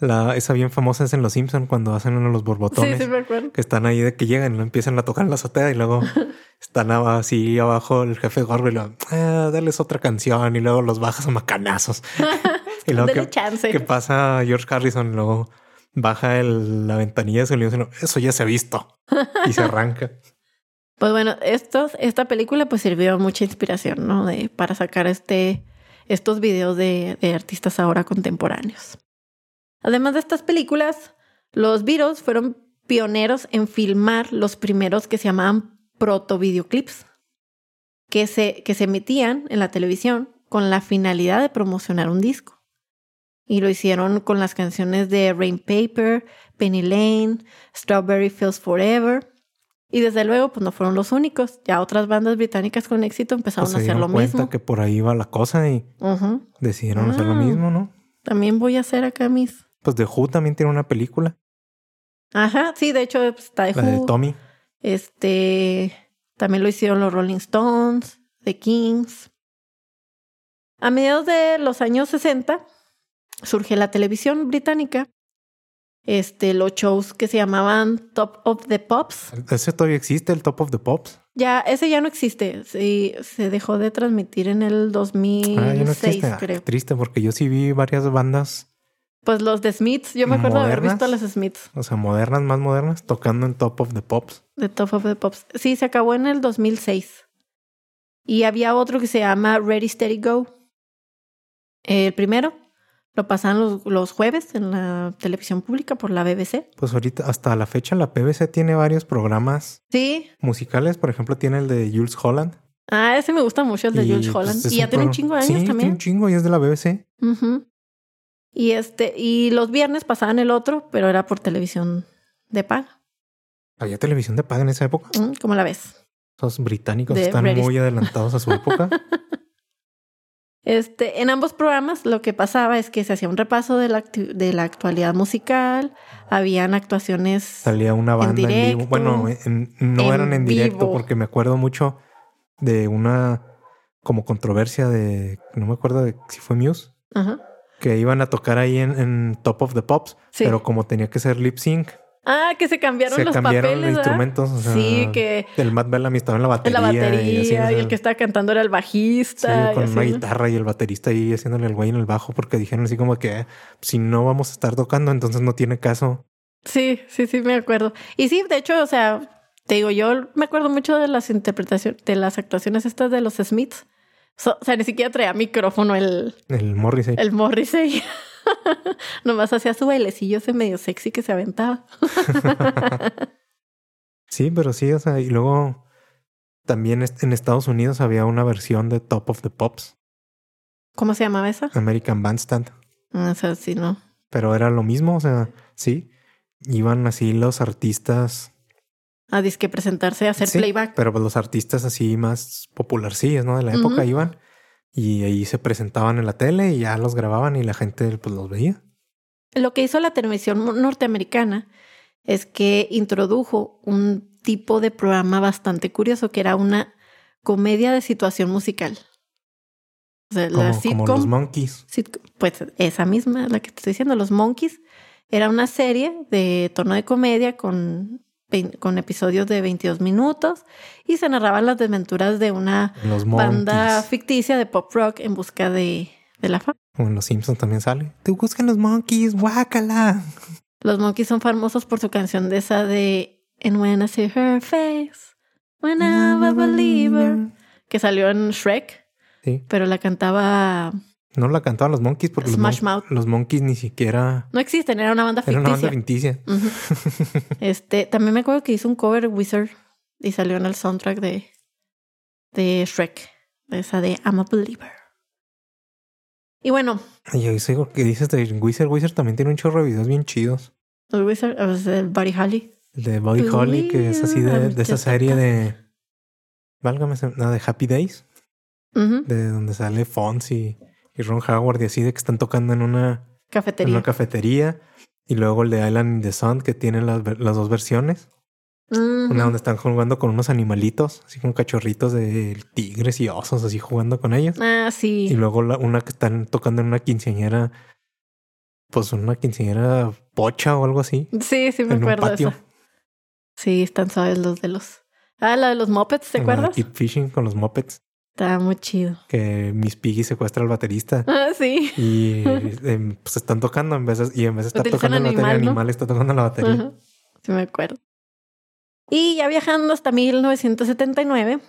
la, esa bien famosa es en Los Simpsons cuando hacen uno de los borbotones. Sí, sí, me acuerdo. Que están ahí de que llegan y lo empiezan a tocar en la azotea y luego están así abajo el jefe gordo y luego, eh, dales otra canción y luego los bajas a macanazos. y luego que, chance. que pasa George Harrison, luego baja el, la ventanilla de su limusina, eso ya se ha visto. y se arranca. Pues bueno, estos, esta película pues sirvió mucha inspiración, ¿no? De, para sacar este, estos videos de, de artistas ahora contemporáneos. Además de estas películas, los Beatles fueron pioneros en filmar los primeros que se llamaban proto-videoclips, que se, que se emitían en la televisión con la finalidad de promocionar un disco. Y lo hicieron con las canciones de Rain Paper, Penny Lane, Strawberry Fields Forever. Y desde luego, pues no fueron los únicos. Ya otras bandas británicas con éxito empezaron Pues a se hacer dieron lo cuenta mismo. que por ahí va la cosa y decidieron hacer lo Ah. mismo, ¿no? También voy a hacer acá mis. Pues The Who también tiene una película, Ajá, sí, de hecho pues, está de la de. Tommy. Este también lo hicieron los Rolling Stones, The Kings. A mediados de los años 60 surge la televisión británica. Este, los shows que se llamaban Top of the Pops. Ese todavía existe, el Top of the Pops. Ya, ese ya no existe. Sí, se dejó de transmitir en el 2006, Ah, ya no existe. Ah, creo. triste, porque yo sí vi varias bandas, Pues los de Smiths, yo me acuerdo de haber visto a los. Smiths o sea, modernas, más modernas, tocando en Top of the Pops. de Top of the Pops. Sí, se acabó en el 2006. Y había otro que se llama Ready Steady Go. El primero lo pasaban los, los jueves en la televisión pública por la BBC. Pues ahorita, hasta la fecha, la PBC tiene varios programas Sí. musicales. Por ejemplo, tiene el de Jules Holland. Ah, ese me gusta mucho, el de Y, Jules pues, Holland. y ya tiene un chingo de Sí, años tiene también. un chingo y es de la BBC. Ujú. Y este, y los viernes pasaban el otro, pero era por televisión de paga. Había televisión de paga en esa época. Mm, ¿Cómo la ves? Los británicos De están muy adelantados a su época. Este, en ambos programas lo que pasaba es que se hacía un repaso de la, de la actualidad musical, habían actuaciones. Salía una banda en, vivo. Bueno, en- no En eran en directo vivo. porque me acuerdo mucho de una como controversia de, no me acuerdo de si fue Muse, Ajá. Que iban a tocar ahí en, en Top of the Pops, Sí. pero como tenía que ser lip sync, Ah, que se cambiaron se los cambiaron papeles. instrumentos. o sea, sí, que el Matt Bellamy estaba en la en batería. la batería y, y, así, o sea, el que estaba cantando era el sí, bajista. y con así, una ¿no? guitarra y el baterista ahí haciéndole el güey en el bajo porque dijeron así como que si no vamos a estar tocando, entonces no tiene caso. Sí, sí, sí, me acuerdo. Y sí, de hecho, o sea, te digo, yo me acuerdo mucho de las interpretaciones, de las actuaciones estas de los Smiths. So- o sea, ni siquiera traía micrófono el, El Morrissey. el Morrissey. Nomás hacía su bailecillo ese medio sexy que se aventaba. Sí, pero sí, o sea, y luego también en Estados Unidos había una versión de Top of the Pops, ¿Cómo se llamaba esa? American Bandstand, Ah, O sea, sí, no. pero era lo mismo, o sea, sí, iban así los artistas, A disque presentarse a hacer Sí, playback. pero pues los artistas así más popularcillos, ¿no? De la época iban y ahí se presentaban en la tele y ya los grababan y la gente pues los veía. Lo que hizo la televisión norteamericana es que introdujo un tipo de programa bastante curioso que era una comedia de situación musical. O sea, Como, la como sitcom, los Monkeys. sitcom- pues esa misma, la que te estoy diciendo, los Monkeys, era una serie de tono de comedia con, con episodios de 22 minutos y se narraban las desventuras de una banda ficticia de pop rock en busca de, de la fama. Como en los Simpsons también sale. Te buscan los Monkeys, guácala. Los Monkeys son famosos por su canción de esa de And When I See Her Face, When I'm a Believer, que salió en Shrek, Sí. pero la cantaba... No la cantaban los Monkeys porque los, Smash Mon- Mouth. los Monkeys ni siquiera No existen, era una banda era una banda ficticia. ficticia. Este, también me acuerdo que hizo un cover Wizard y salió en el soundtrack de, de Shrek, de esa de I'm a Believer. Y bueno, Y lo que dices de Wizard. Wizard también tiene un chorro de videos bien chidos. el Wizard, el Buddy Holly. El de Buddy Holly, que es así de, de esa serie de. Válgame, no, de Happy Days, Ujú, de donde sale Fonz y, y Ron Howard, y así de que están tocando en una, en Cafetería. una cafetería. Y luego el de Island in the Sun, que tiene las, las dos versiones. Una donde están jugando con unos animalitos, así como cachorritos de tigres y osos, así jugando con ellos. Ah, Y sí. luego la, una que están tocando en una quinceañera, pues una quinceañera pocha o algo así. Sí, sí me en un acuerdo de eso. Sí, están suaves los de los. Ah, la de los Muppets, ¿te acuerdas? Keep Fishing con los Muppets. Está muy chido. Que Miss Piggy secuestra al baterista. Ah, sí. Y em, pues están tocando en vez de, y en vez de estar Utilizan tocando la batería animal, ¿no? animal, está tocando la batería. Ajá. Sí, me acuerdo. Y ya viajando hasta 1979,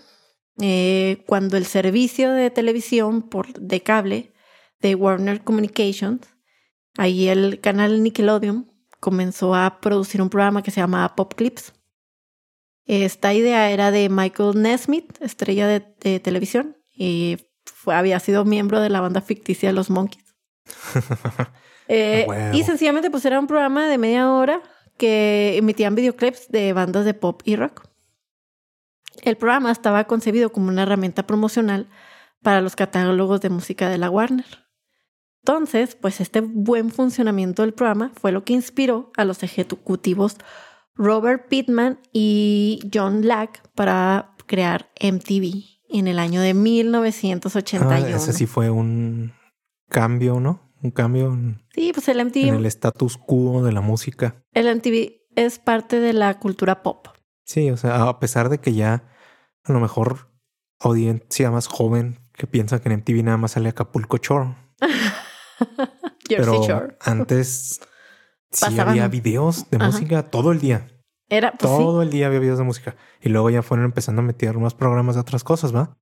eh, cuando el servicio de televisión por, de cable de Warner Communications, ahí el canal Nickelodeon comenzó a producir un programa que se llamaba Pop Clips. Esta idea era de Michael Nesmith, estrella de, de televisión, y fue- había sido miembro de la banda ficticia los Monkeys. Eh, y sencillamente pues era un programa de media hora que emitían videoclips de bandas de pop y rock. El programa estaba concebido como una herramienta promocional para los catálogos de música de la Warner. Entonces, pues este buen funcionamiento del programa fue lo que inspiró a los ejecutivos Robert Pittman y John Lack para crear MTV en el año de 1981. Ah, ese sí fue un cambio, ¿no? Un cambio en, sí, pues el MTV, en el status quo de la música. El MTV es parte de la cultura pop. Sí, o sea, a pesar de que ya a lo mejor audiencia más joven que piensa que en MTV nada más sale Acapulco Shore. Pero antes sí había videos de música todo el día. Era pues, todo el día había videos de música y luego ya fueron empezando a meter más programas de otras cosas, ¿va?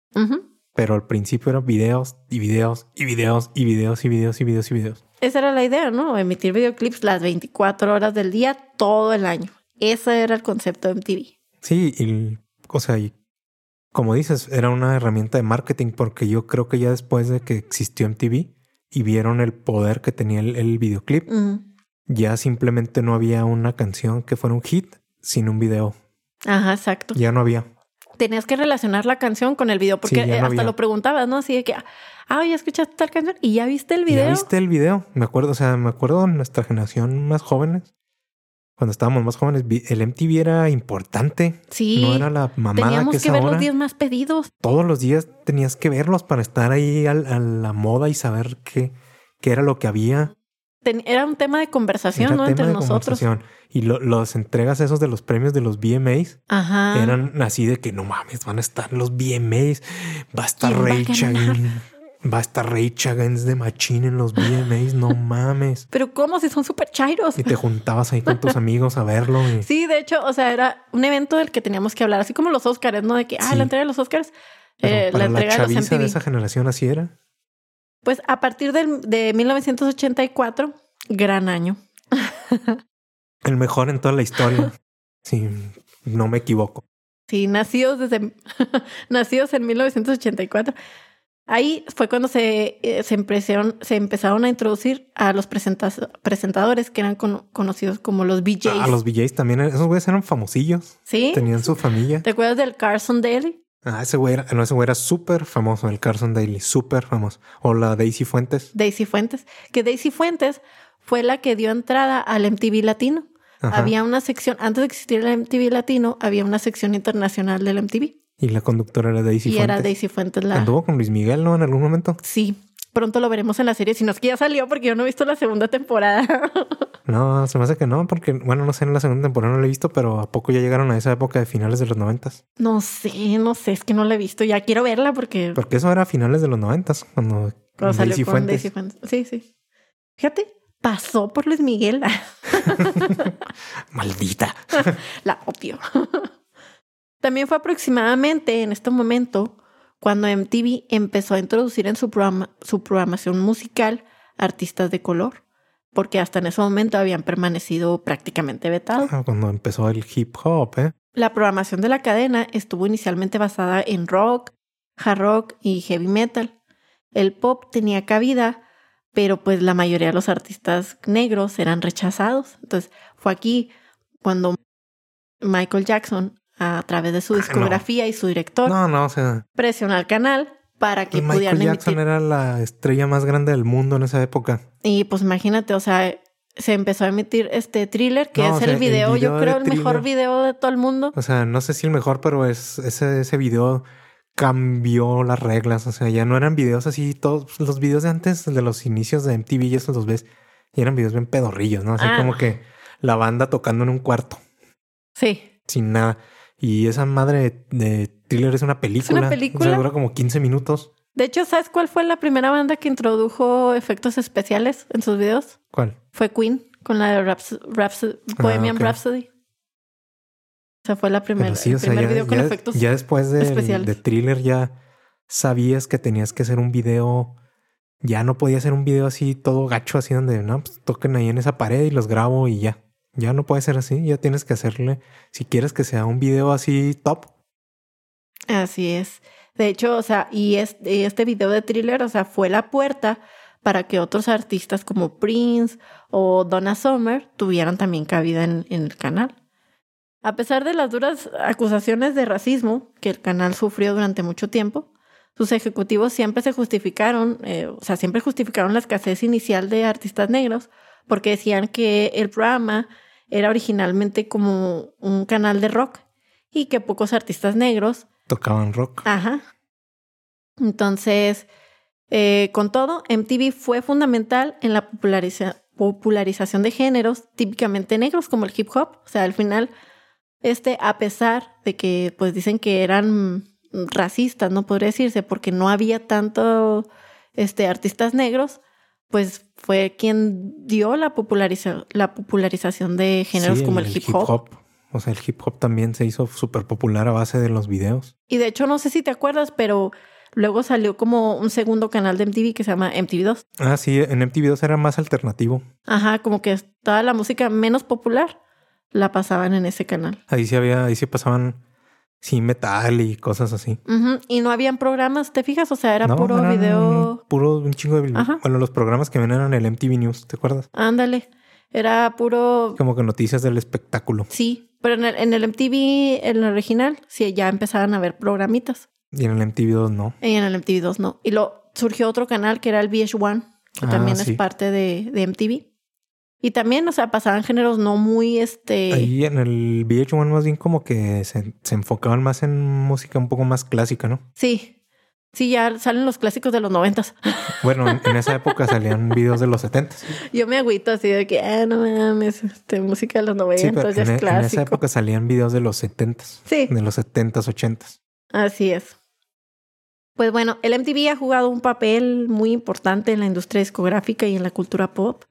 Pero al principio eran videos y videos y videos y videos y videos y videos y videos. Esa era la idea, ¿no? Emitir videoclips las 24 horas del día todo el año. Ese era el concepto de MTV. Sí, y, o sea, y como dices, era una herramienta de marketing porque yo creo que ya después de que existió MTV y vieron el poder que tenía el, videoclip, ya simplemente no había una canción que fuera un hit sin un video. Ajá, exacto. Ya no había. Tenías que relacionar la canción con el video porque hasta lo preguntabas, ¿no? Así de que, ah, ya escuchaste tal canción y ya viste el video. Ya viste el video. Me acuerdo, o sea, me acuerdo nuestra generación más jóvenes cuando estábamos más jóvenes, el MTV era importante. Sí. No era la mamada Teníamos que, que ver los días más pedidos. Todos los días tenías que verlos para estar ahí a, la moda y saber qué, qué era lo que había. Era un tema de conversación, ¿no? Entre nosotros. Y los entregas esos de los premios de los VMAs Ajá. eran así de que no mames, van a estar los VMAs, va a estar Ray Va a estar Ray Chagans de Machine en los VMAs, no mames. Pero ¿cómo? Si son súper chairos. Y te juntabas ahí con tus amigos a verlo. Sí, de hecho, o sea, era un evento del que teníamos que hablar, así como los Oscars, ¿no? De que, ah, la entrega de los Oscars. Eh, la entrega de los de esa generación así era. Pues a partir del, de 1984, gran año. El mejor en toda la historia. sí, no me equivoco. Sí, nacidos desde nacidos en 1984. Ahí fue cuando se, eh, se, empezaron, se empezaron a introducir a los presentadores que eran conocidos como los BJs. Ah, los BJs también, esos güeyes eran famosillos. Sí. Tenían su familia. ¿Te acuerdas del Carson Daly? Ah, ese güey era, no, ese güey era súper famoso, el Carson Daly, súper famoso. O la Daisy Fuentes. Daisy Fuentes. Que Daisy Fuentes fue la que dio entrada al MTV Latino. Había una sección, antes de existir el MTV Latino, había una sección internacional del MTV. Y la conductora era Daisy y Fuentes. era Daisy Fuentes la. Anduvo con Luis Miguel, ¿no? En algún momento. Sí. Pronto lo veremos en la serie. Si no es que ya salió, porque yo no he visto la segunda temporada. no, se me hace que no, porque, bueno, no sé, en la segunda temporada no la he visto, pero ¿a poco ya llegaron a esa época de finales de los noventas? No sé, no sé, es que no la he visto. Ya quiero verla porque. Porque eso era a finales de los noventas, cuando, cuando Daisy, Fuentes. Daisy Fuentes. Sí, sí. Fíjate, pasó por Luis Miguel. Maldita. la opio. También fue aproximadamente en este momento cuando MTV empezó a introducir en su, programa, su programación musical artistas de color, porque hasta en ese momento habían permanecido prácticamente vetados. Ah, cuando empezó el hip hop, ¿eh? La programación de la cadena estuvo inicialmente basada en rock, hard rock y heavy metal. El pop tenía cabida, pero pues la mayoría de los artistas negros eran rechazados. Entonces fue aquí cuando Michael Jackson a través de su discografía y su director. No, no, o sea. Presiona al canal para que Michael pudieran Jackson era la estrella más grande del mundo en esa época. Y pues imagínate, o sea, se empezó a emitir este thriller, que es el, video, yo creo, el mejor video de todo el mundo. O sea, no sé si el mejor, pero es ese, ese video cambió las reglas. O sea, ya no eran videos así, todos los videos de antes, de los inicios de MTV y esos los ves, y eran videos bien pedorrillos, ¿no? Así ah. como que la banda tocando en un cuarto. Sí. Sin nada. Y esa madre de thriller es una película. Es una película. dura como 15 minutos. De hecho, ¿sabes cuál fue la primera banda que introdujo efectos especiales en sus videos? ¿Cuál? Fue Queen con la de Raps ah, Bohemian Rhapsody. O sea, fue la primera. Sí, o sea, ya, video con efectos ya después de, de thriller ya sabías que tenías que hacer un video. Ya no podía hacer un video así todo gacho, así donde no, pues toquen ahí en esa pared y los grabo y ya. Ya no puede ser así, ya tienes que hacerle, si quieres que sea un video así top. Así es. De hecho, o sea, y este, video de thriller, o sea, fue la puerta para que otros artistas como Prince o Donna Summer tuvieran también cabida en, el canal. A pesar de las duras acusaciones de racismo que el canal sufrió durante mucho tiempo, sus ejecutivos siempre se justificaron, eh, o sea, siempre justificaron la escasez inicial de artistas negros porque decían que el programa era originalmente como un canal de rock y que pocos artistas negros tocaban rock. Ajá. Entonces, eh, con todo, MTV fue fundamental en la popularización de géneros típicamente negros como el hip hop. O sea, al final, este, a pesar de que, pues dicen que eran racistas, no podría decirse, porque no había tanto este, artistas negros, pues fue quien dio la, populariza la popularización de géneros como el, hip, hop. O sea, el hip hop también se hizo súper popular a base de los videos. Y de hecho, no sé si te acuerdas, pero luego salió como un segundo canal de MTV que se llama MTV2. Ah, sí, en MTV2 era más alternativo. Ajá, como que toda la música menos popular la pasaban en ese canal. Ahí sí había, ahí sí pasaban Sí, metal y cosas así. Y no habían programas, ¿te fijas? O sea, era puro video. Puro un chingo de. Bueno, los programas que ven eran el MTV News, ¿te acuerdas? Ándale. Era puro. Como que noticias del espectáculo. Sí, pero en el, en el MTV, en el original, sí, ya empezaban a ver programitas. Y en el MTV2 no. Y en el MTV2 no. Y lo surgió otro canal que era el VH1, que ah, también es parte de, de MTV. Y también, o sea, pasaban géneros no muy este. Ahí en el VH1 más bien como que se, enfocaban más en música un poco más clásica, ¿no? Sí. Sí, ya salen los clásicos de los noventas. Bueno, en, esa época salían videos de los setentas. Yo me agüito así de que, ah, no mames, este, música de los noventas, ya es clásico. En esa época salían videos de los setentas. Sí. De los setentas, ochentas. Así es. Pues bueno, el MTV ha jugado un papel muy importante en la industria discográfica y en la cultura pop.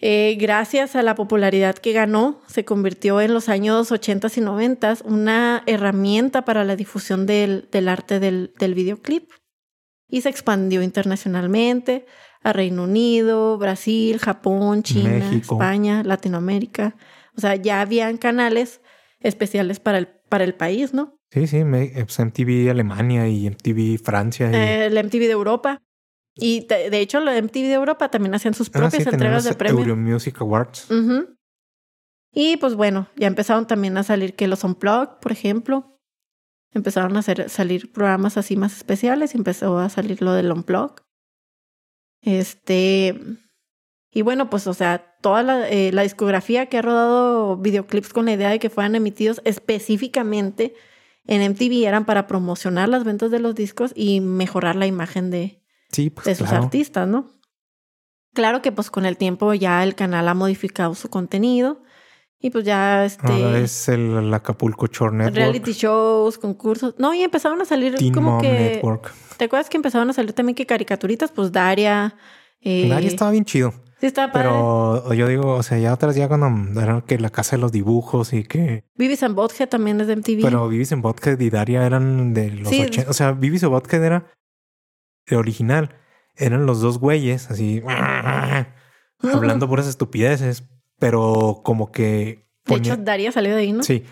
Eh, gracias a la popularidad que ganó, se convirtió en los años 80 y 90 una herramienta para la difusión del, arte del, videoclip y se expandió internacionalmente a Reino Unido, Brasil, Japón, China, España, Latinoamérica. O sea, ya habían canales especiales para el, para el país, ¿no? Sí, sí, MTV Alemania y MTV Francia. Y... Eh, el MTV de Europa. Y de, hecho, la MTV de Europa también hacían sus ah, propias entregas de premios. Euro Music Awards. Y pues bueno, ya empezaron también a salir que los Unplugged, por ejemplo. Empezaron a hacer, salir programas así más especiales y empezó a salir lo del Unplugged. Este. Y bueno, pues, o sea, toda la, eh, la discografía que ha rodado videoclips con la idea de que fueran emitidos específicamente en MTV eran para promocionar las ventas de los discos y mejorar la imagen de, sí, pues, de sus artistas, ¿no? Claro que pues con el tiempo ya el canal ha modificado su contenido y pues ya este... es el, Acapulco Shore Network. Reality shows, concursos. No, y empezaron a salir como que... Network. ¿Te acuerdas que empezaron a salir también que caricaturitas? Pues Daria... Eh... Daria estaba bien chido. Sí, estaba padre. Pero yo digo, o sea, ya otras ya cuando eran que la casa de los dibujos y que... Vivis and Bothead también es de MTV. Pero Vivis and Bothead y Daria eran de los 80. O sea, Vivis and Bothead era original eran los dos güeyes así hablando puras estupideces, pero como que. De hecho, Daria salió de ahí, ¿no? Sí.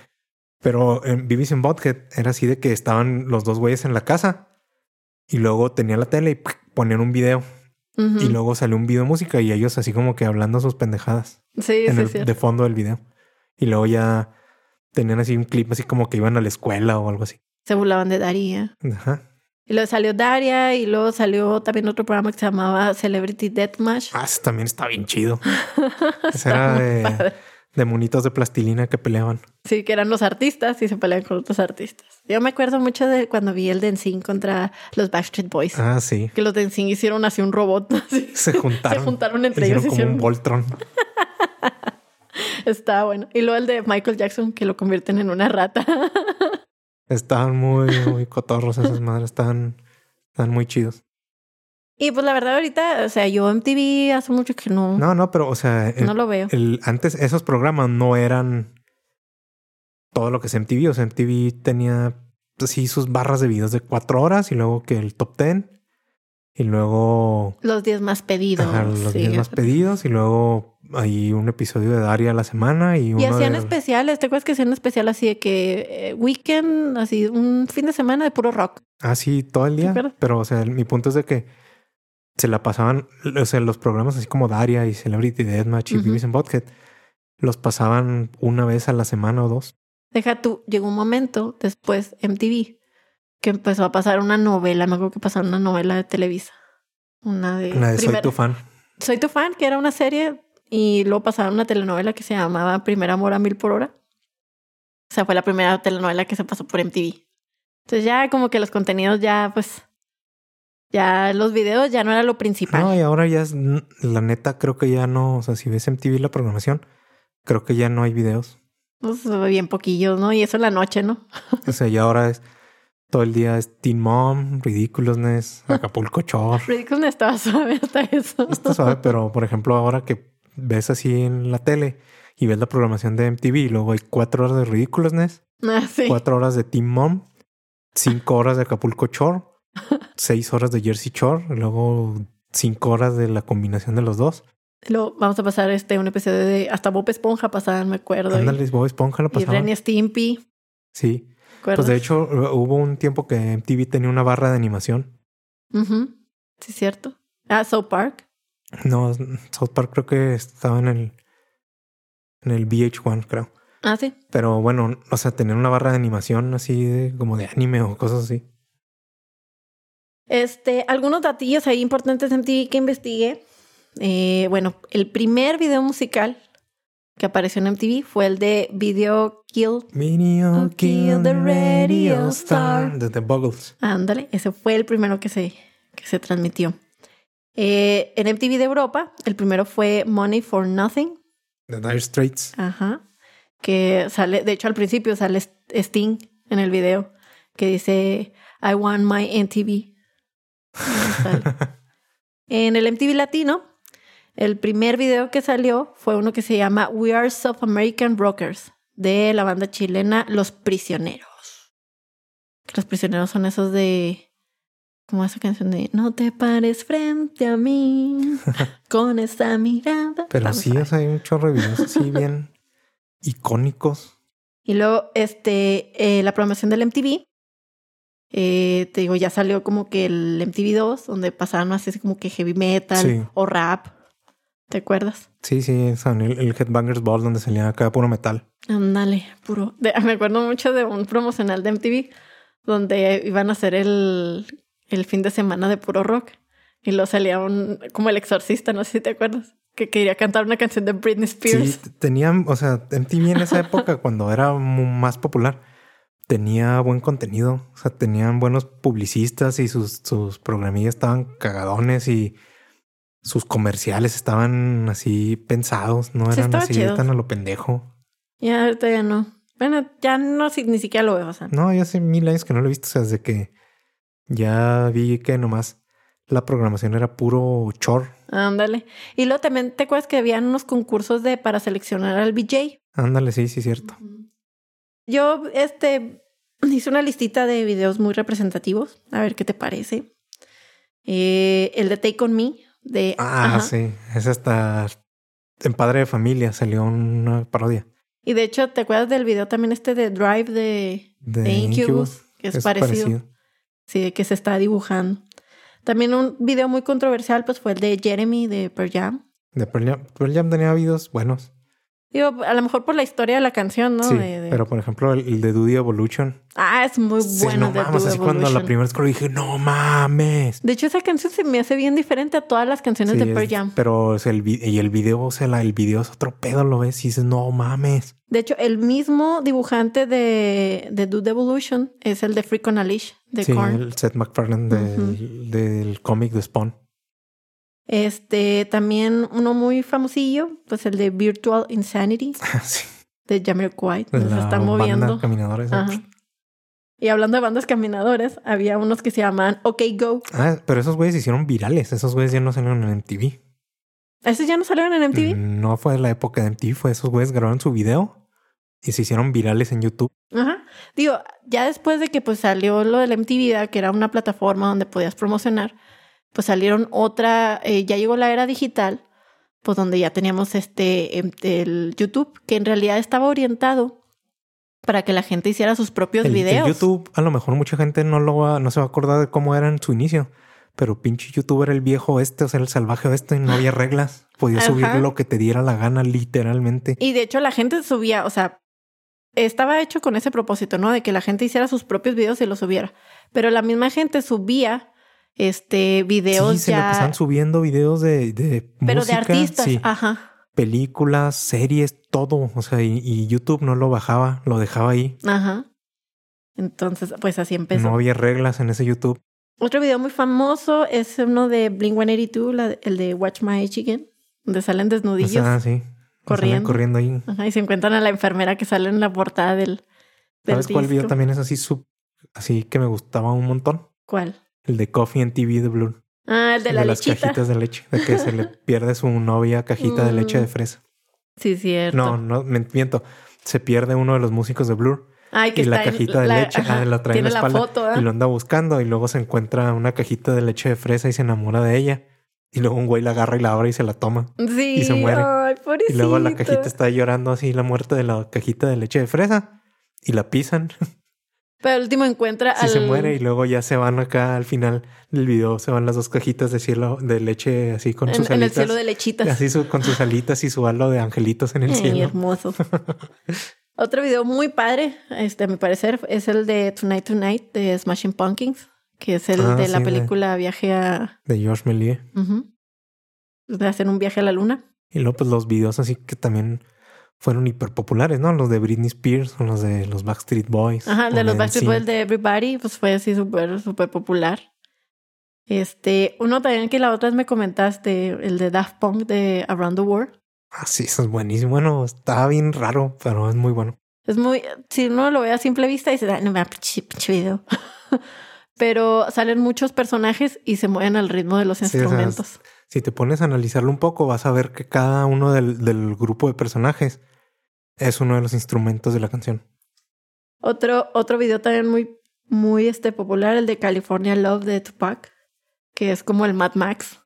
Pero en Vivis en Bothead era así de que estaban los dos güeyes en la casa y luego tenía la tele y ponían un video. Y luego salió un video de música y ellos así como que hablando sus pendejadas. Sí, en sí, De fondo del video. Y luego ya tenían así un clip así como que iban a la escuela o algo así. Se burlaban de Daria. Ajá. Y luego salió Daria y luego salió también otro programa que se llamaba Celebrity Deathmatch. Ah, ese también está bien chido. ese era de, de, monitos de plastilina que peleaban. Sí, que eran los artistas y se peleaban con otros artistas. Yo me acuerdo mucho de cuando vi el Denzin contra los Backstreet Boys. Ah, sí. Que los Denzin hicieron así un robot. Se juntaron. se juntaron entre ellos. Hicieron como un Voltron. Está bueno. Y luego el de Michael Jackson que lo convierten en una rata. Estaban muy, muy cotorros esas madres, estaban, estaban muy chidos. Y pues la verdad ahorita, o sea, yo MTV hace mucho que no. No, no, pero o sea, no lo veo. El, antes esos programas no eran todo lo que es MTV. O sea, MTV tenía pues, sus barras de videos de cuatro horas y luego que el top ten y luego los días más pedidos. los días más pedidos y luego hay un episodio de Daria a la semana y uno Y hacían especiales, ¿te acuerdas que hacían especial así de que eh, weekend, así un fin de semana de puro rock? Ah, sí, todo el día. Pero, o sea, mi punto es de que se la pasaban, o sea, los programas así como Daria y Celebrity Deathmatch y uh -huh. and los pasaban una vez a la semana o dos. Deja tú, llegó un momento después MTV que empezó a pasar una novela, me acuerdo que pasaron una novela de Televisa. Una de... La de Soy tu fan. Soy tu fan, que era una serie, y luego pasaron una telenovela que se llamaba Primer Amor a Mil por Hora. O sea, fue la primera telenovela que se pasó por MTV. Entonces ya como que los contenidos ya, pues, ya los videos ya no era lo principal. No, y ahora ya es, la neta, creo que ya no, o sea, si ves MTV la programación, creo que ya no hay videos. Pues bien poquillos, ¿no? Y eso en la noche, ¿no? O sea, ya ahora es todo el día es Teen Mom, Ridiculousness, Acapulco Shore. Ridículo estaba suave hasta eso. Está suave, pero por ejemplo, ahora que ves así en la tele y ves la programación de MTV y luego hay cuatro horas de Ridiculousness, Ah, sí. cuatro horas de Teen Mom, cinco horas de Acapulco Shore, seis horas de Jersey Shore, y luego cinco horas de la combinación de los dos. Luego vamos a pasar este un episodio de hasta Bob Esponja pasaban, me acuerdo. y- Ándale, Bob Esponja lo y pasaba. Ren y Stimpy. Sí. Pues de hecho, hubo un tiempo que MTV tenía una barra de animación. Ujú. Sí, cierto. Ah, South Park. No, South Park creo que estaba en el en el VH1, creo. Ah, sí. Pero bueno, o sea, tenían una barra de animación así de como de anime o cosas así. Este, algunos datillos ahí importantes en MTV que investigué. Eh, bueno, el primer video musical que apareció en MTV fue el de Video Kill. Video kill the radio star. de The Buggles. Ándale, ese fue el primero que se, que se transmitió. Eh, en MTV de Europa, el primero fue Money for Nothing. The Dire Straits. Ajá. Que sale, de hecho, al principio sale Sting en el video que dice I want my MTV. En el MTV Latino, el primer video que salió fue uno que se llama We Are South American Rockers de la banda chilena Los Prisioneros. Los Prisioneros son esos de. Como esa canción de No te pares frente a mí con esa mirada. Pero Vamos sí, o sea, hay un chorro de videos así bien icónicos. Y luego, este, eh, la programación del MTV, eh, te digo, ya salió como que el MTV 2, donde pasaban así como que heavy metal Sí. o rap. ¿Te acuerdas? Sí, sí, son el, el Headbangers Ball donde salía acá puro metal. Ándale, puro. de- me acuerdo mucho de un promocional de MTV donde iban a hacer el, el fin de semana de puro rock. Y luego salía un, como el exorcista, no sé si te acuerdas, que quería cantar una canción de Britney Spears. Sí, tenían, o sea, MTV en esa época, cuando era más popular, tenía buen contenido. O sea, tenían buenos publicistas y sus, sus programillas estaban cagadones y sus comerciales estaban así pensados, no Sí, eran así chido. tan a lo pendejo. Ya ahorita ya no. Bueno, ya no, ni siquiera lo veo, o sea. No, ya hace mil años que no lo he visto, o sea, desde que ya vi que nomás la programación era puro chor. Ándale. Y luego también te acuerdas que habían unos concursos de para seleccionar al BJ. Ándale, sí, sí, cierto. Yo, este, hice una listita de videos muy representativos. A ver qué te parece. Eh, el de Take On Me, de... Ah, ajá. sí, es hasta en Padre de Familia salió una parodia Y de hecho, ¿te acuerdas del video también este de Drive de, de, de Incubus? Incubus. Que es, parecido. Sí, de que se está dibujando. También un video muy controversial, pues fue el de Jeremy de Pearl Jam. De Pearl Jam. Pearl Jam tenía videos buenos. Digo, a lo mejor por la historia de la canción, ¿no? sí, De- de- pero por ejemplo el, el de Duty Evolution. Ah, es muy Sí, bueno no de mames, así cuando la primera vez que lo dije, no mames. De hecho, esa canción se me hace bien diferente a todas las canciones Sí, de Pearl es- Jam. Pero sea, el, vi- y el video, o sea, la- el video es otro pedo, lo ves y dices, no mames. De hecho, el mismo dibujante de, de Dude Evolution es el de Freak on a Leash, de sí, Korn. el Seth MacFarlane del, del cómic de Spawn. Este, también uno muy famosillo, pues el de Virtual Insanity, sí, de Jamiroquai, están banda moviendo. caminadora esa. Ajá. Y hablando de bandas caminadoras, había unos que se llamaban OK Go. Ah, pero esos güeyes se hicieron virales. Esos güeyes ya no salieron en MTV. ¿Esos ya no salieron en MTV? No fue la época de MTV, fue esos güeyes grabaron su video y se hicieron virales en YouTube. Ajá. Digo, ya después de que pues salió lo del MTV, que era una plataforma donde podías promocionar, pues salieron otra, eh, ya llegó la era digital, pues donde ya teníamos este, em, el YouTube, que en realidad estaba orientado para que la gente hiciera sus propios El, el videos. YouTube, a lo mejor mucha gente no lo va, no se va a acordar de cómo era en su inicio. Pero pinche youtuber el viejo este, o sea, el salvaje este, no había reglas. Podía subir lo que te diera la gana, literalmente. Y de hecho la gente subía, o sea, estaba hecho con ese propósito, ¿no? De que la gente hiciera sus propios videos y los subiera. Pero la misma gente subía este videos sí, se le pasan subiendo videos de, de pero de artistas, ajá. Películas, series, todo. O sea, y, YouTube no lo bajaba, lo dejaba ahí. Ajá. Entonces, pues así empezó. No había reglas en ese YouTube. Otro video muy famoso es uno de Blink 182, el de Watch My Again, donde salen desnudillos. Ah, sí. Corriendo. corriendo ahí. Ajá, y se encuentran a la enfermera que sale en la portada del. ¿Sabes cuál video también es así, sub, así que me gustaba un montón? ¿Cuál? El de Coffee and TV de Blue. Ah, el de la de las cajitas de leche. De que se le pierde su novia cajita de leche de mm. fresa. Sí, cierto. No, no, me miento. Se pierde uno de los músicos de Blur. Ay, que y la cajita de leche ah, la trae en la espalda foto, y lo anda buscando y luego se encuentra una cajita de leche de fresa y se enamora de ella. Y luego un güey la agarra y la abre y se la toma. Sí. Y se muere. Ay, y luego la cajita está llorando así la muerte de la cajita de leche de fresa y la pisan. Pero el último encuentra sí, se muere y luego ya se van acá al final del video, se van las dos cajitas de cielo de leche así con sus alitas. En el cielo de lechitas. Así con sus alitas y su halo de angelitos en el Ay, cielo. hermoso. Otro video muy padre, este, a mi parecer, es el de Tonight Tonight de Smashing Pumpkins, que es el ah, de la película Viaje a... De George Méliès. De hacer un viaje a la luna. Y luego pues los videos así que también fueron hiper populares, ¿no? Los de Britney Spears los de los Backstreet Boys. Ajá, el de los Backstreet Boys de Everybody, pues fue así súper, súper popular. Este, uno también que la otra vez me comentaste, el de Daft Punk de Around the World. Ah, sí, eso es buenísimo. Bueno, está bien raro, pero es muy bueno. Es muy, si uno lo ve a simple vista, dice, no me pinche video. pero salen muchos personajes y se mueven al ritmo de los instrumentos. Si te pones a analizarlo un poco, vas a ver que cada uno del, del grupo de personajes es uno de los instrumentos de la canción. Otro, otro video también muy, muy este, popular, el de California Love de Tupac, que es como el Mad Max.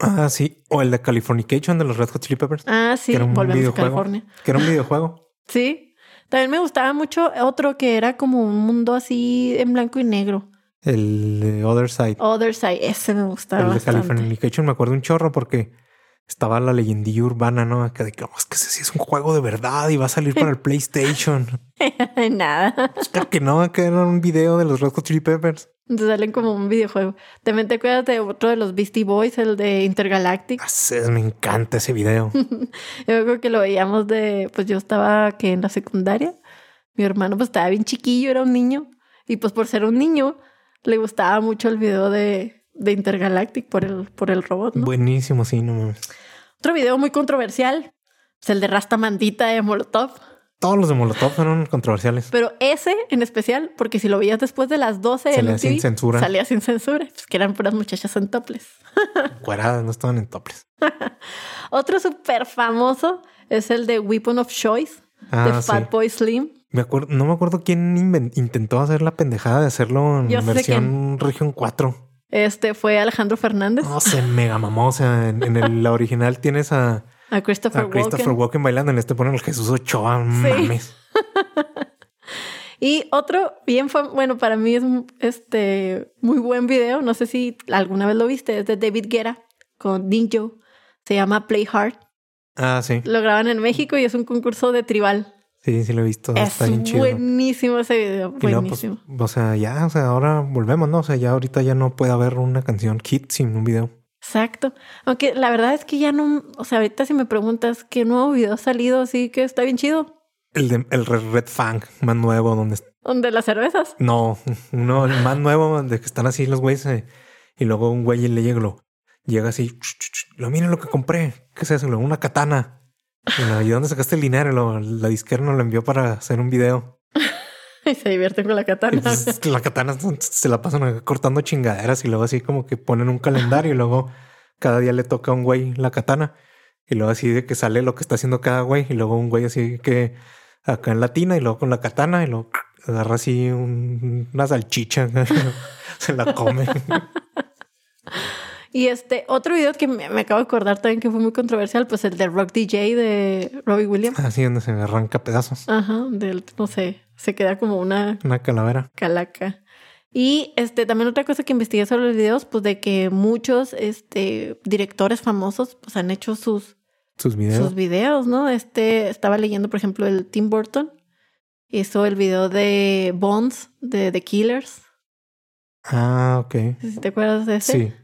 Ah, sí. O el de Californication de los Red Hot Chili Peppers. Ah, sí. Que era un Volvemos a California. Que era un videojuego. sí. También me gustaba mucho otro que era como un mundo así en blanco y negro. El de Other Side. Other Side, ese me gustaba. El de Californication me acuerdo un chorro porque estaba la leyendilla urbana, ¿no? Que de que, oh, es que ese sí es un juego de verdad y va a salir para el PlayStation. Nada. Pues claro que no, que era un video de los Red Hot Chili Peppers. Entonces salen como un videojuego. También te acuerdas de otro de los Beastie Boys, el de Intergalactic. Así me encanta ese video. yo creo que lo veíamos de, pues yo estaba que en la secundaria. Mi hermano pues estaba bien chiquillo, era un niño. Y pues por ser un niño, le gustaba mucho el video de, de Intergalactic por el, por el robot. ¿no? Buenísimo, sí, no mames. Otro video muy controversial es el de Rasta Mandita de Molotov. Todos los de Molotov fueron controversiales. Pero ese en especial, porque si lo veías después de las 12 salía sin censura. Salía sin censura, pues que eran puras muchachas en toples. Cueradas, no estaban en toples. Otro súper famoso es el de Weapon of Choice de ah, Fatboy Slim. Me acuerdo, no me acuerdo quién intentó hacer la pendejada de hacerlo en versión región 4. Este fue Alejandro Fernández. No, se mega mamó. O sea, en, el, la original tienes a, a Christopher, a Christopher Walken. bailando. En este ponen el Jesús Ochoa. Mames. y otro bien fue, bueno, para mí es este muy buen video. No sé si alguna vez lo viste. Es de David Guerra con Ninjo. Se llama Play Hard. Ah, sí. Lo graban en México y es un concurso de tribal. Sí, sí lo he visto. Es Está bien chido. buenísimo ese video. Pues, buenísimo. o sea, ya, o sea, ahora volvemos, ¿no? O sea, ya ahorita ya no puede haber una canción hit sin un video. Exacto. Aunque la verdad es que ya no, o sea, ahorita si me preguntas qué nuevo video ha salido, así que está bien chido. El de el Red Fang, más nuevo, donde ¿Donde las cervezas? No, uno más nuevo, donde están así los güeyes eh, y luego un güey le llega, lo, llega así, lo miren lo que compré, ¿qué es eso? Una katana. ¿Y dónde sacaste el dinero? la disquera nos lo envió para hacer un video. y se divierten con la katana. Pues, la katana se la pasan cortando chingaderas y luego así como que ponen un calendario y luego cada día le toca a un güey la katana. Y luego así de que sale lo que está haciendo cada güey. Y luego un güey así que acá en latina y luego con la katana y luego agarra así una salchicha. se la come. Y este otro video que me, acabo de acordar también que fue muy controversial, pues el de Rock DJ de Robbie Williams. Así donde se arranca pedazos. Ajá, del, no sé, se queda como una... Una calavera. Calaca. Y este, también otra cosa que investigué sobre los videos, pues de que muchos este, directores famosos pues han hecho sus, Sus videos. sus videos, ¿no? Este, estaba leyendo, por ejemplo, el Tim Burton. Hizo el video de Bonds, de The Killers. Ah, ok. Te acuerdas de ese. Sí.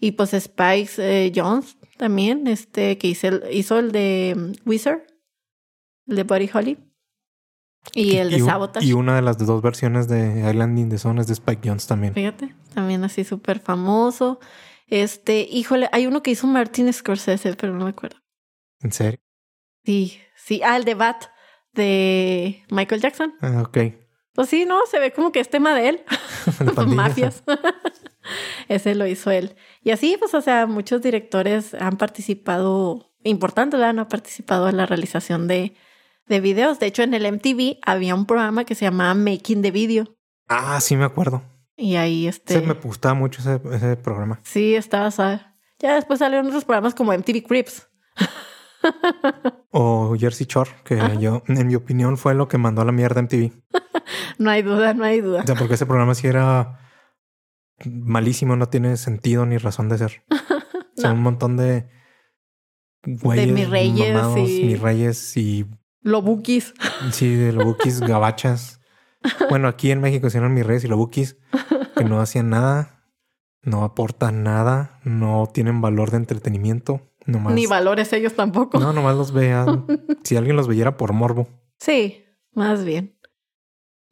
Y pues Spikes eh, Jones también, este, que hizo el, hizo el de mm, Wizard, el de Buddy Holly. Y el de un- Sabotage. Y una de las dos versiones de Island in the Sun es de Spike Jones también. Fíjate, también así súper famoso. Este, híjole, hay uno que hizo Martin Scorsese, pero no me acuerdo. ¿En serio? Sí, sí. Ah, el de Bat de Michael Jackson. Ah, ok. Pues sí, no, se ve como que es tema de él. Mafias. Ese lo hizo él. Y así, pues, o sea, muchos directores han participado, importantes, ¿verdad? Han participado en la realización de, de videos. De hecho, en el MTV había un programa que se llamaba Making the Video. Ah, sí me acuerdo. Y ahí, este... Sí, me gustaba mucho ese, ese programa. Sí, estaba, ¿sabes? Ya después salieron otros programas como MTV Crips. O Jersey Shore, que yo, en mi opinión, fue lo que mandó a la mierda MTV. No hay duda, no hay duda. O sea, porque ese programa sí era malísimo, no tiene sentido ni razón de ser. No. un montón de güeyes, mis reyes mamados, y- mis reyes y Lo bookies. sí, de los bookies gabachas. Bueno, aquí en México hicieron mis reyes y los bookies que no hacían nada, no aportan nada, no tienen valor de entretenimiento, nomás. Ni valores ellos tampoco. No, nomás los vean. si alguien los viera por morbo. Sí, más bien.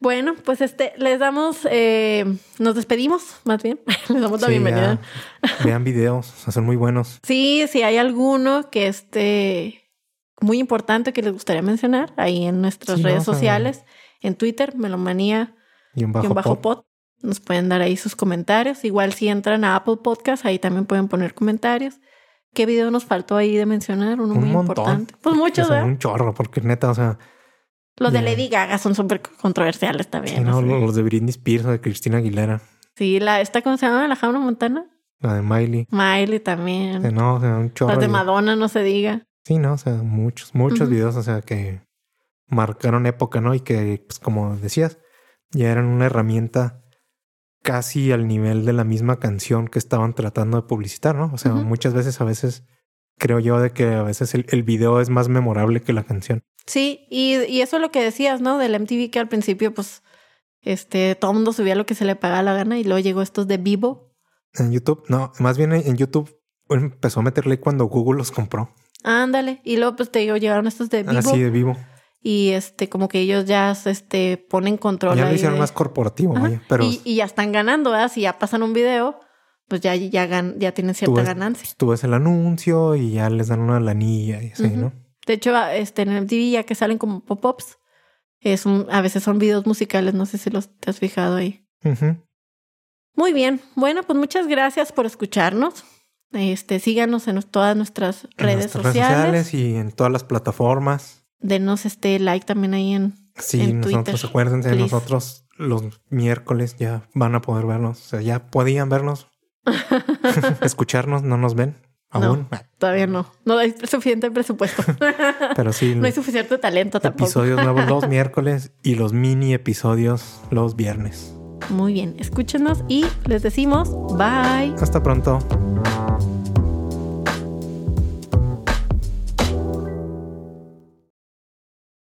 Bueno, pues este, les damos, eh, nos despedimos, más bien. les damos la Sí, bienvenida. ya. Vean videos, son muy buenos. Sí, si hay alguno que esté muy importante que les gustaría mencionar, ahí en nuestras Sí, redes sociales, en Twitter, melomanía Y un bajo, y un bajo pod. Nos pueden dar ahí sus comentarios. Igual si entran a Apple Podcast, ahí también pueden poner comentarios. ¿Qué video nos faltó ahí de mencionar? Uno Un muy montón. importante. Pues muchos, ¿verdad? un chorro, porque neta, o sea, Los de. Lady Gaga son súper controversiales sí, también. no, ¿no? los de Britney Spears o de Cristina Aguilera, Sí, la, esta, ¿cómo se llama? La Jauna Montana. la de Miley. Miley también. Que no, o sea, un chorro. Las de Madonna, no se diga. Sí, no, o sea, muchos, muchos videos, o sea, que marcaron época, ¿no? Y que, pues, como decías, ya eran una herramienta casi al nivel de la misma canción que estaban tratando de publicitar, ¿no? O sea, muchas veces, a veces, creo yo de que a veces el, el video es más memorable que la canción. Sí, y, y eso es lo que decías, ¿no? Del MTV que al principio, pues, este, todo el mundo subía lo que se le pagaba la gana y luego llegó estos de vivo. En YouTube, no, más bien en YouTube empezó a meterle cuando Google los compró. Ándale. Y luego, pues, te digo, llegaron estos de vivo. Así de vivo. Y este, como que ellos ya, este, ponen control Ya lo hicieron de- más corporativo, vaya. Pero y, y ya están ganando, ¿verdad? Si ya pasan un video, pues ya, ya, gan- ya tienen tú cierta ves, ganancia. tú ves el anuncio y ya les dan una lanilla y así. ¿no? De hecho, a- este, en MTV ya que salen como pop-ups, es un, a veces son videos musicales, no sé si los te has fijado ahí. Muy bien, bueno, pues muchas gracias por escucharnos. Este, síganos en todas nuestras En redes nuestras sociales. y en todas las plataformas. Denos este like también ahí en, Sí, En nosotros, Twitter, acuérdense, please. nosotros los miércoles ya van a poder vernos. O sea, ya podían vernos, escucharnos, no nos ven No. aún. Todavía no. No hay suficiente presupuesto. Pero sí, no hay suficiente talento tampoco. episodios nuevos los miércoles y los mini episodios los viernes. Muy bien, escúchenos y les decimos bye. Hasta pronto.